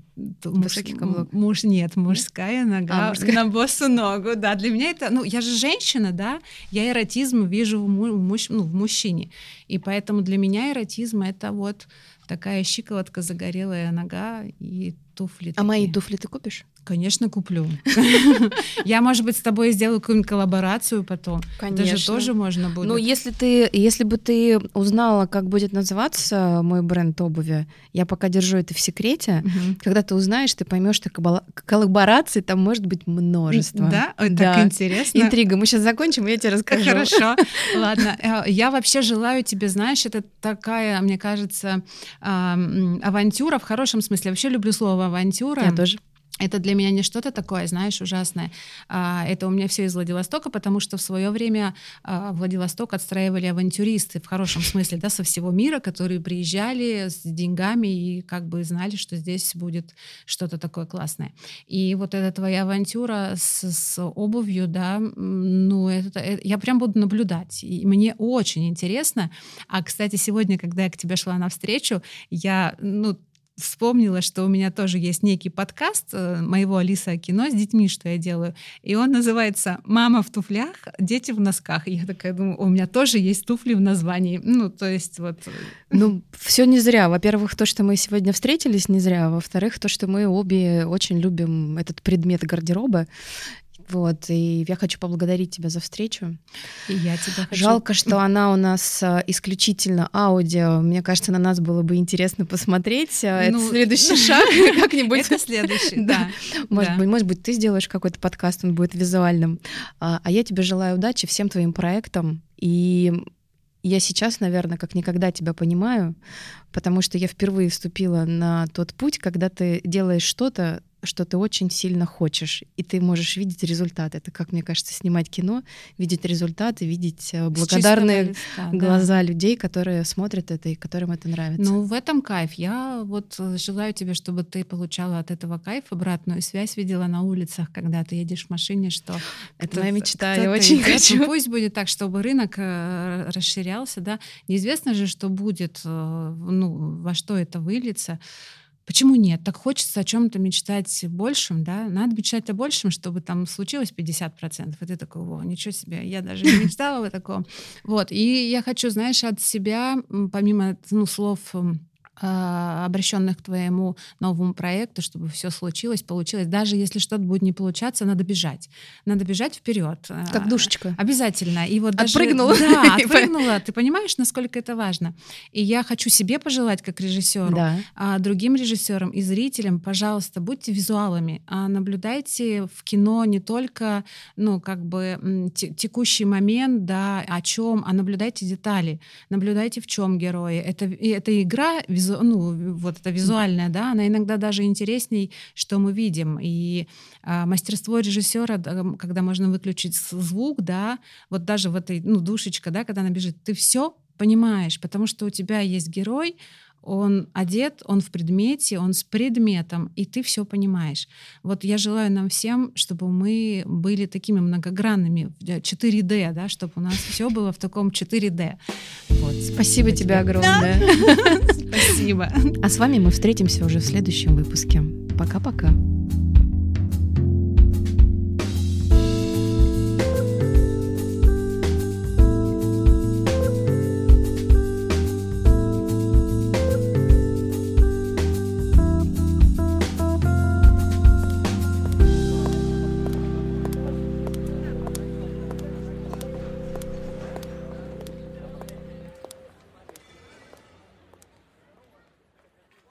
каблук. Муж нет, мужская нога а, мужская. на босу ногу. Да, для меня это, ну я же женщина, да, я эротизм вижу в, муж, ну, в мужчине, и поэтому для меня эротизм это вот такая щиколотка, загорелая нога и туфли. А такие. мои туфли ты купишь? Конечно, куплю. Я, может быть, с тобой сделаю какую-нибудь коллаборацию потом. Конечно. Даже тоже можно будет. Ну, если ты, если бы ты узнала, как будет называться мой бренд обуви, я пока держу это в секрете. Угу. Когда ты узнаешь, ты поймешь, что коллабораций там может быть множество. Да? Ой, да. Так интересно. Интрига. Мы сейчас закончим, и я тебе расскажу. Хорошо. Ладно. Э, я вообще желаю тебе, знаешь, это такая, мне кажется, авантюра в хорошем смысле. вообще люблю слово авантюра. Я тоже. Это для меня не что-то такое, знаешь, ужасное. А, это у меня все из Владивостока, потому что в свое время а, Владивосток отстраивали авантюристы в хорошем смысле, да, со всего мира, которые приезжали с деньгами и как бы знали, что здесь будет что-то такое классное. И вот эта твоя авантюра с, с обувью, да, ну, это, это, я прям буду наблюдать. И мне очень интересно. А, кстати, сегодня, когда я к тебе шла навстречу, я, ну, вспомнила, что у меня тоже есть некий подкаст э, моего Алиса кино с детьми, что я делаю. И он называется «Мама в туфлях, дети в носках». И я такая думаю, у меня тоже есть туфли в названии. Ну, то есть вот... Э, ну, все не зря. Во-первых, то, что мы сегодня встретились, не зря. Во-вторых, то, что мы обе очень любим этот предмет гардероба. Вот, и я хочу поблагодарить тебя за встречу. И я тебя хочу. Жалко, что она у нас а, исключительно аудио. Мне кажется, на нас было бы интересно посмотреть. А, ну, это следующий шаг как-нибудь. Это следующий, да. Может быть, может быть, ты сделаешь какой-то подкаст, он будет визуальным. А, а я тебе желаю удачи всем твоим проектам. И я сейчас, наверное, как никогда тебя понимаю, потому что я впервые вступила на тот путь, когда ты делаешь что-то, что ты очень сильно хочешь, и ты можешь видеть результат. Это, как мне кажется, снимать кино, видеть результаты, видеть э, благодарные листа, глаза да. людей, которые смотрят это и которым это нравится. Ну, в этом кайф. Я вот э, желаю тебе, чтобы ты получала от этого кайф обратную связь, видела на улицах, когда ты едешь в машине, что... Это моя мечта, я очень идет. хочу. Ну, пусть будет так, чтобы рынок э, расширялся, да. Неизвестно же, что будет, ну, во что это выльется. Почему нет? Так хочется о чем-то мечтать большим, да? Надо мечтать о большем, чтобы там случилось 50%. И ты такой, о, ничего себе, я даже не мечтала о таком. Вот, и я хочу, знаешь, от себя, помимо ну, слов обращенных к твоему новому проекту, чтобы все случилось, получилось. Даже если что-то будет не получаться, надо бежать. Надо бежать вперед. Как душечка. Обязательно. И вот отпрыгнула. Даже, да, отпрыгнула. Ты понимаешь, насколько это важно? И я хочу себе пожелать, как режиссеру, да. а другим режиссерам и зрителям, пожалуйста, будьте визуалами, а наблюдайте в кино не только, ну, как бы текущий момент, да, о чем, а наблюдайте детали, наблюдайте в чем герои. Это, это игра визу, ну, вот это визуальная, да, она иногда даже интересней, что мы видим. И а, мастерство режиссера, когда можно выключить звук, да, вот даже в этой, ну, душечка, да, когда она бежит, ты все понимаешь, потому что у тебя есть герой, он одет, он в предмете, он с предметом, и ты все понимаешь. Вот я желаю нам всем, чтобы мы были такими многогранными, 4D, да, чтобы у нас все было в таком 4D. Вот, спасибо тебе огромное. Спасибо. А с вами мы встретимся уже в следующем выпуске. Пока-пока.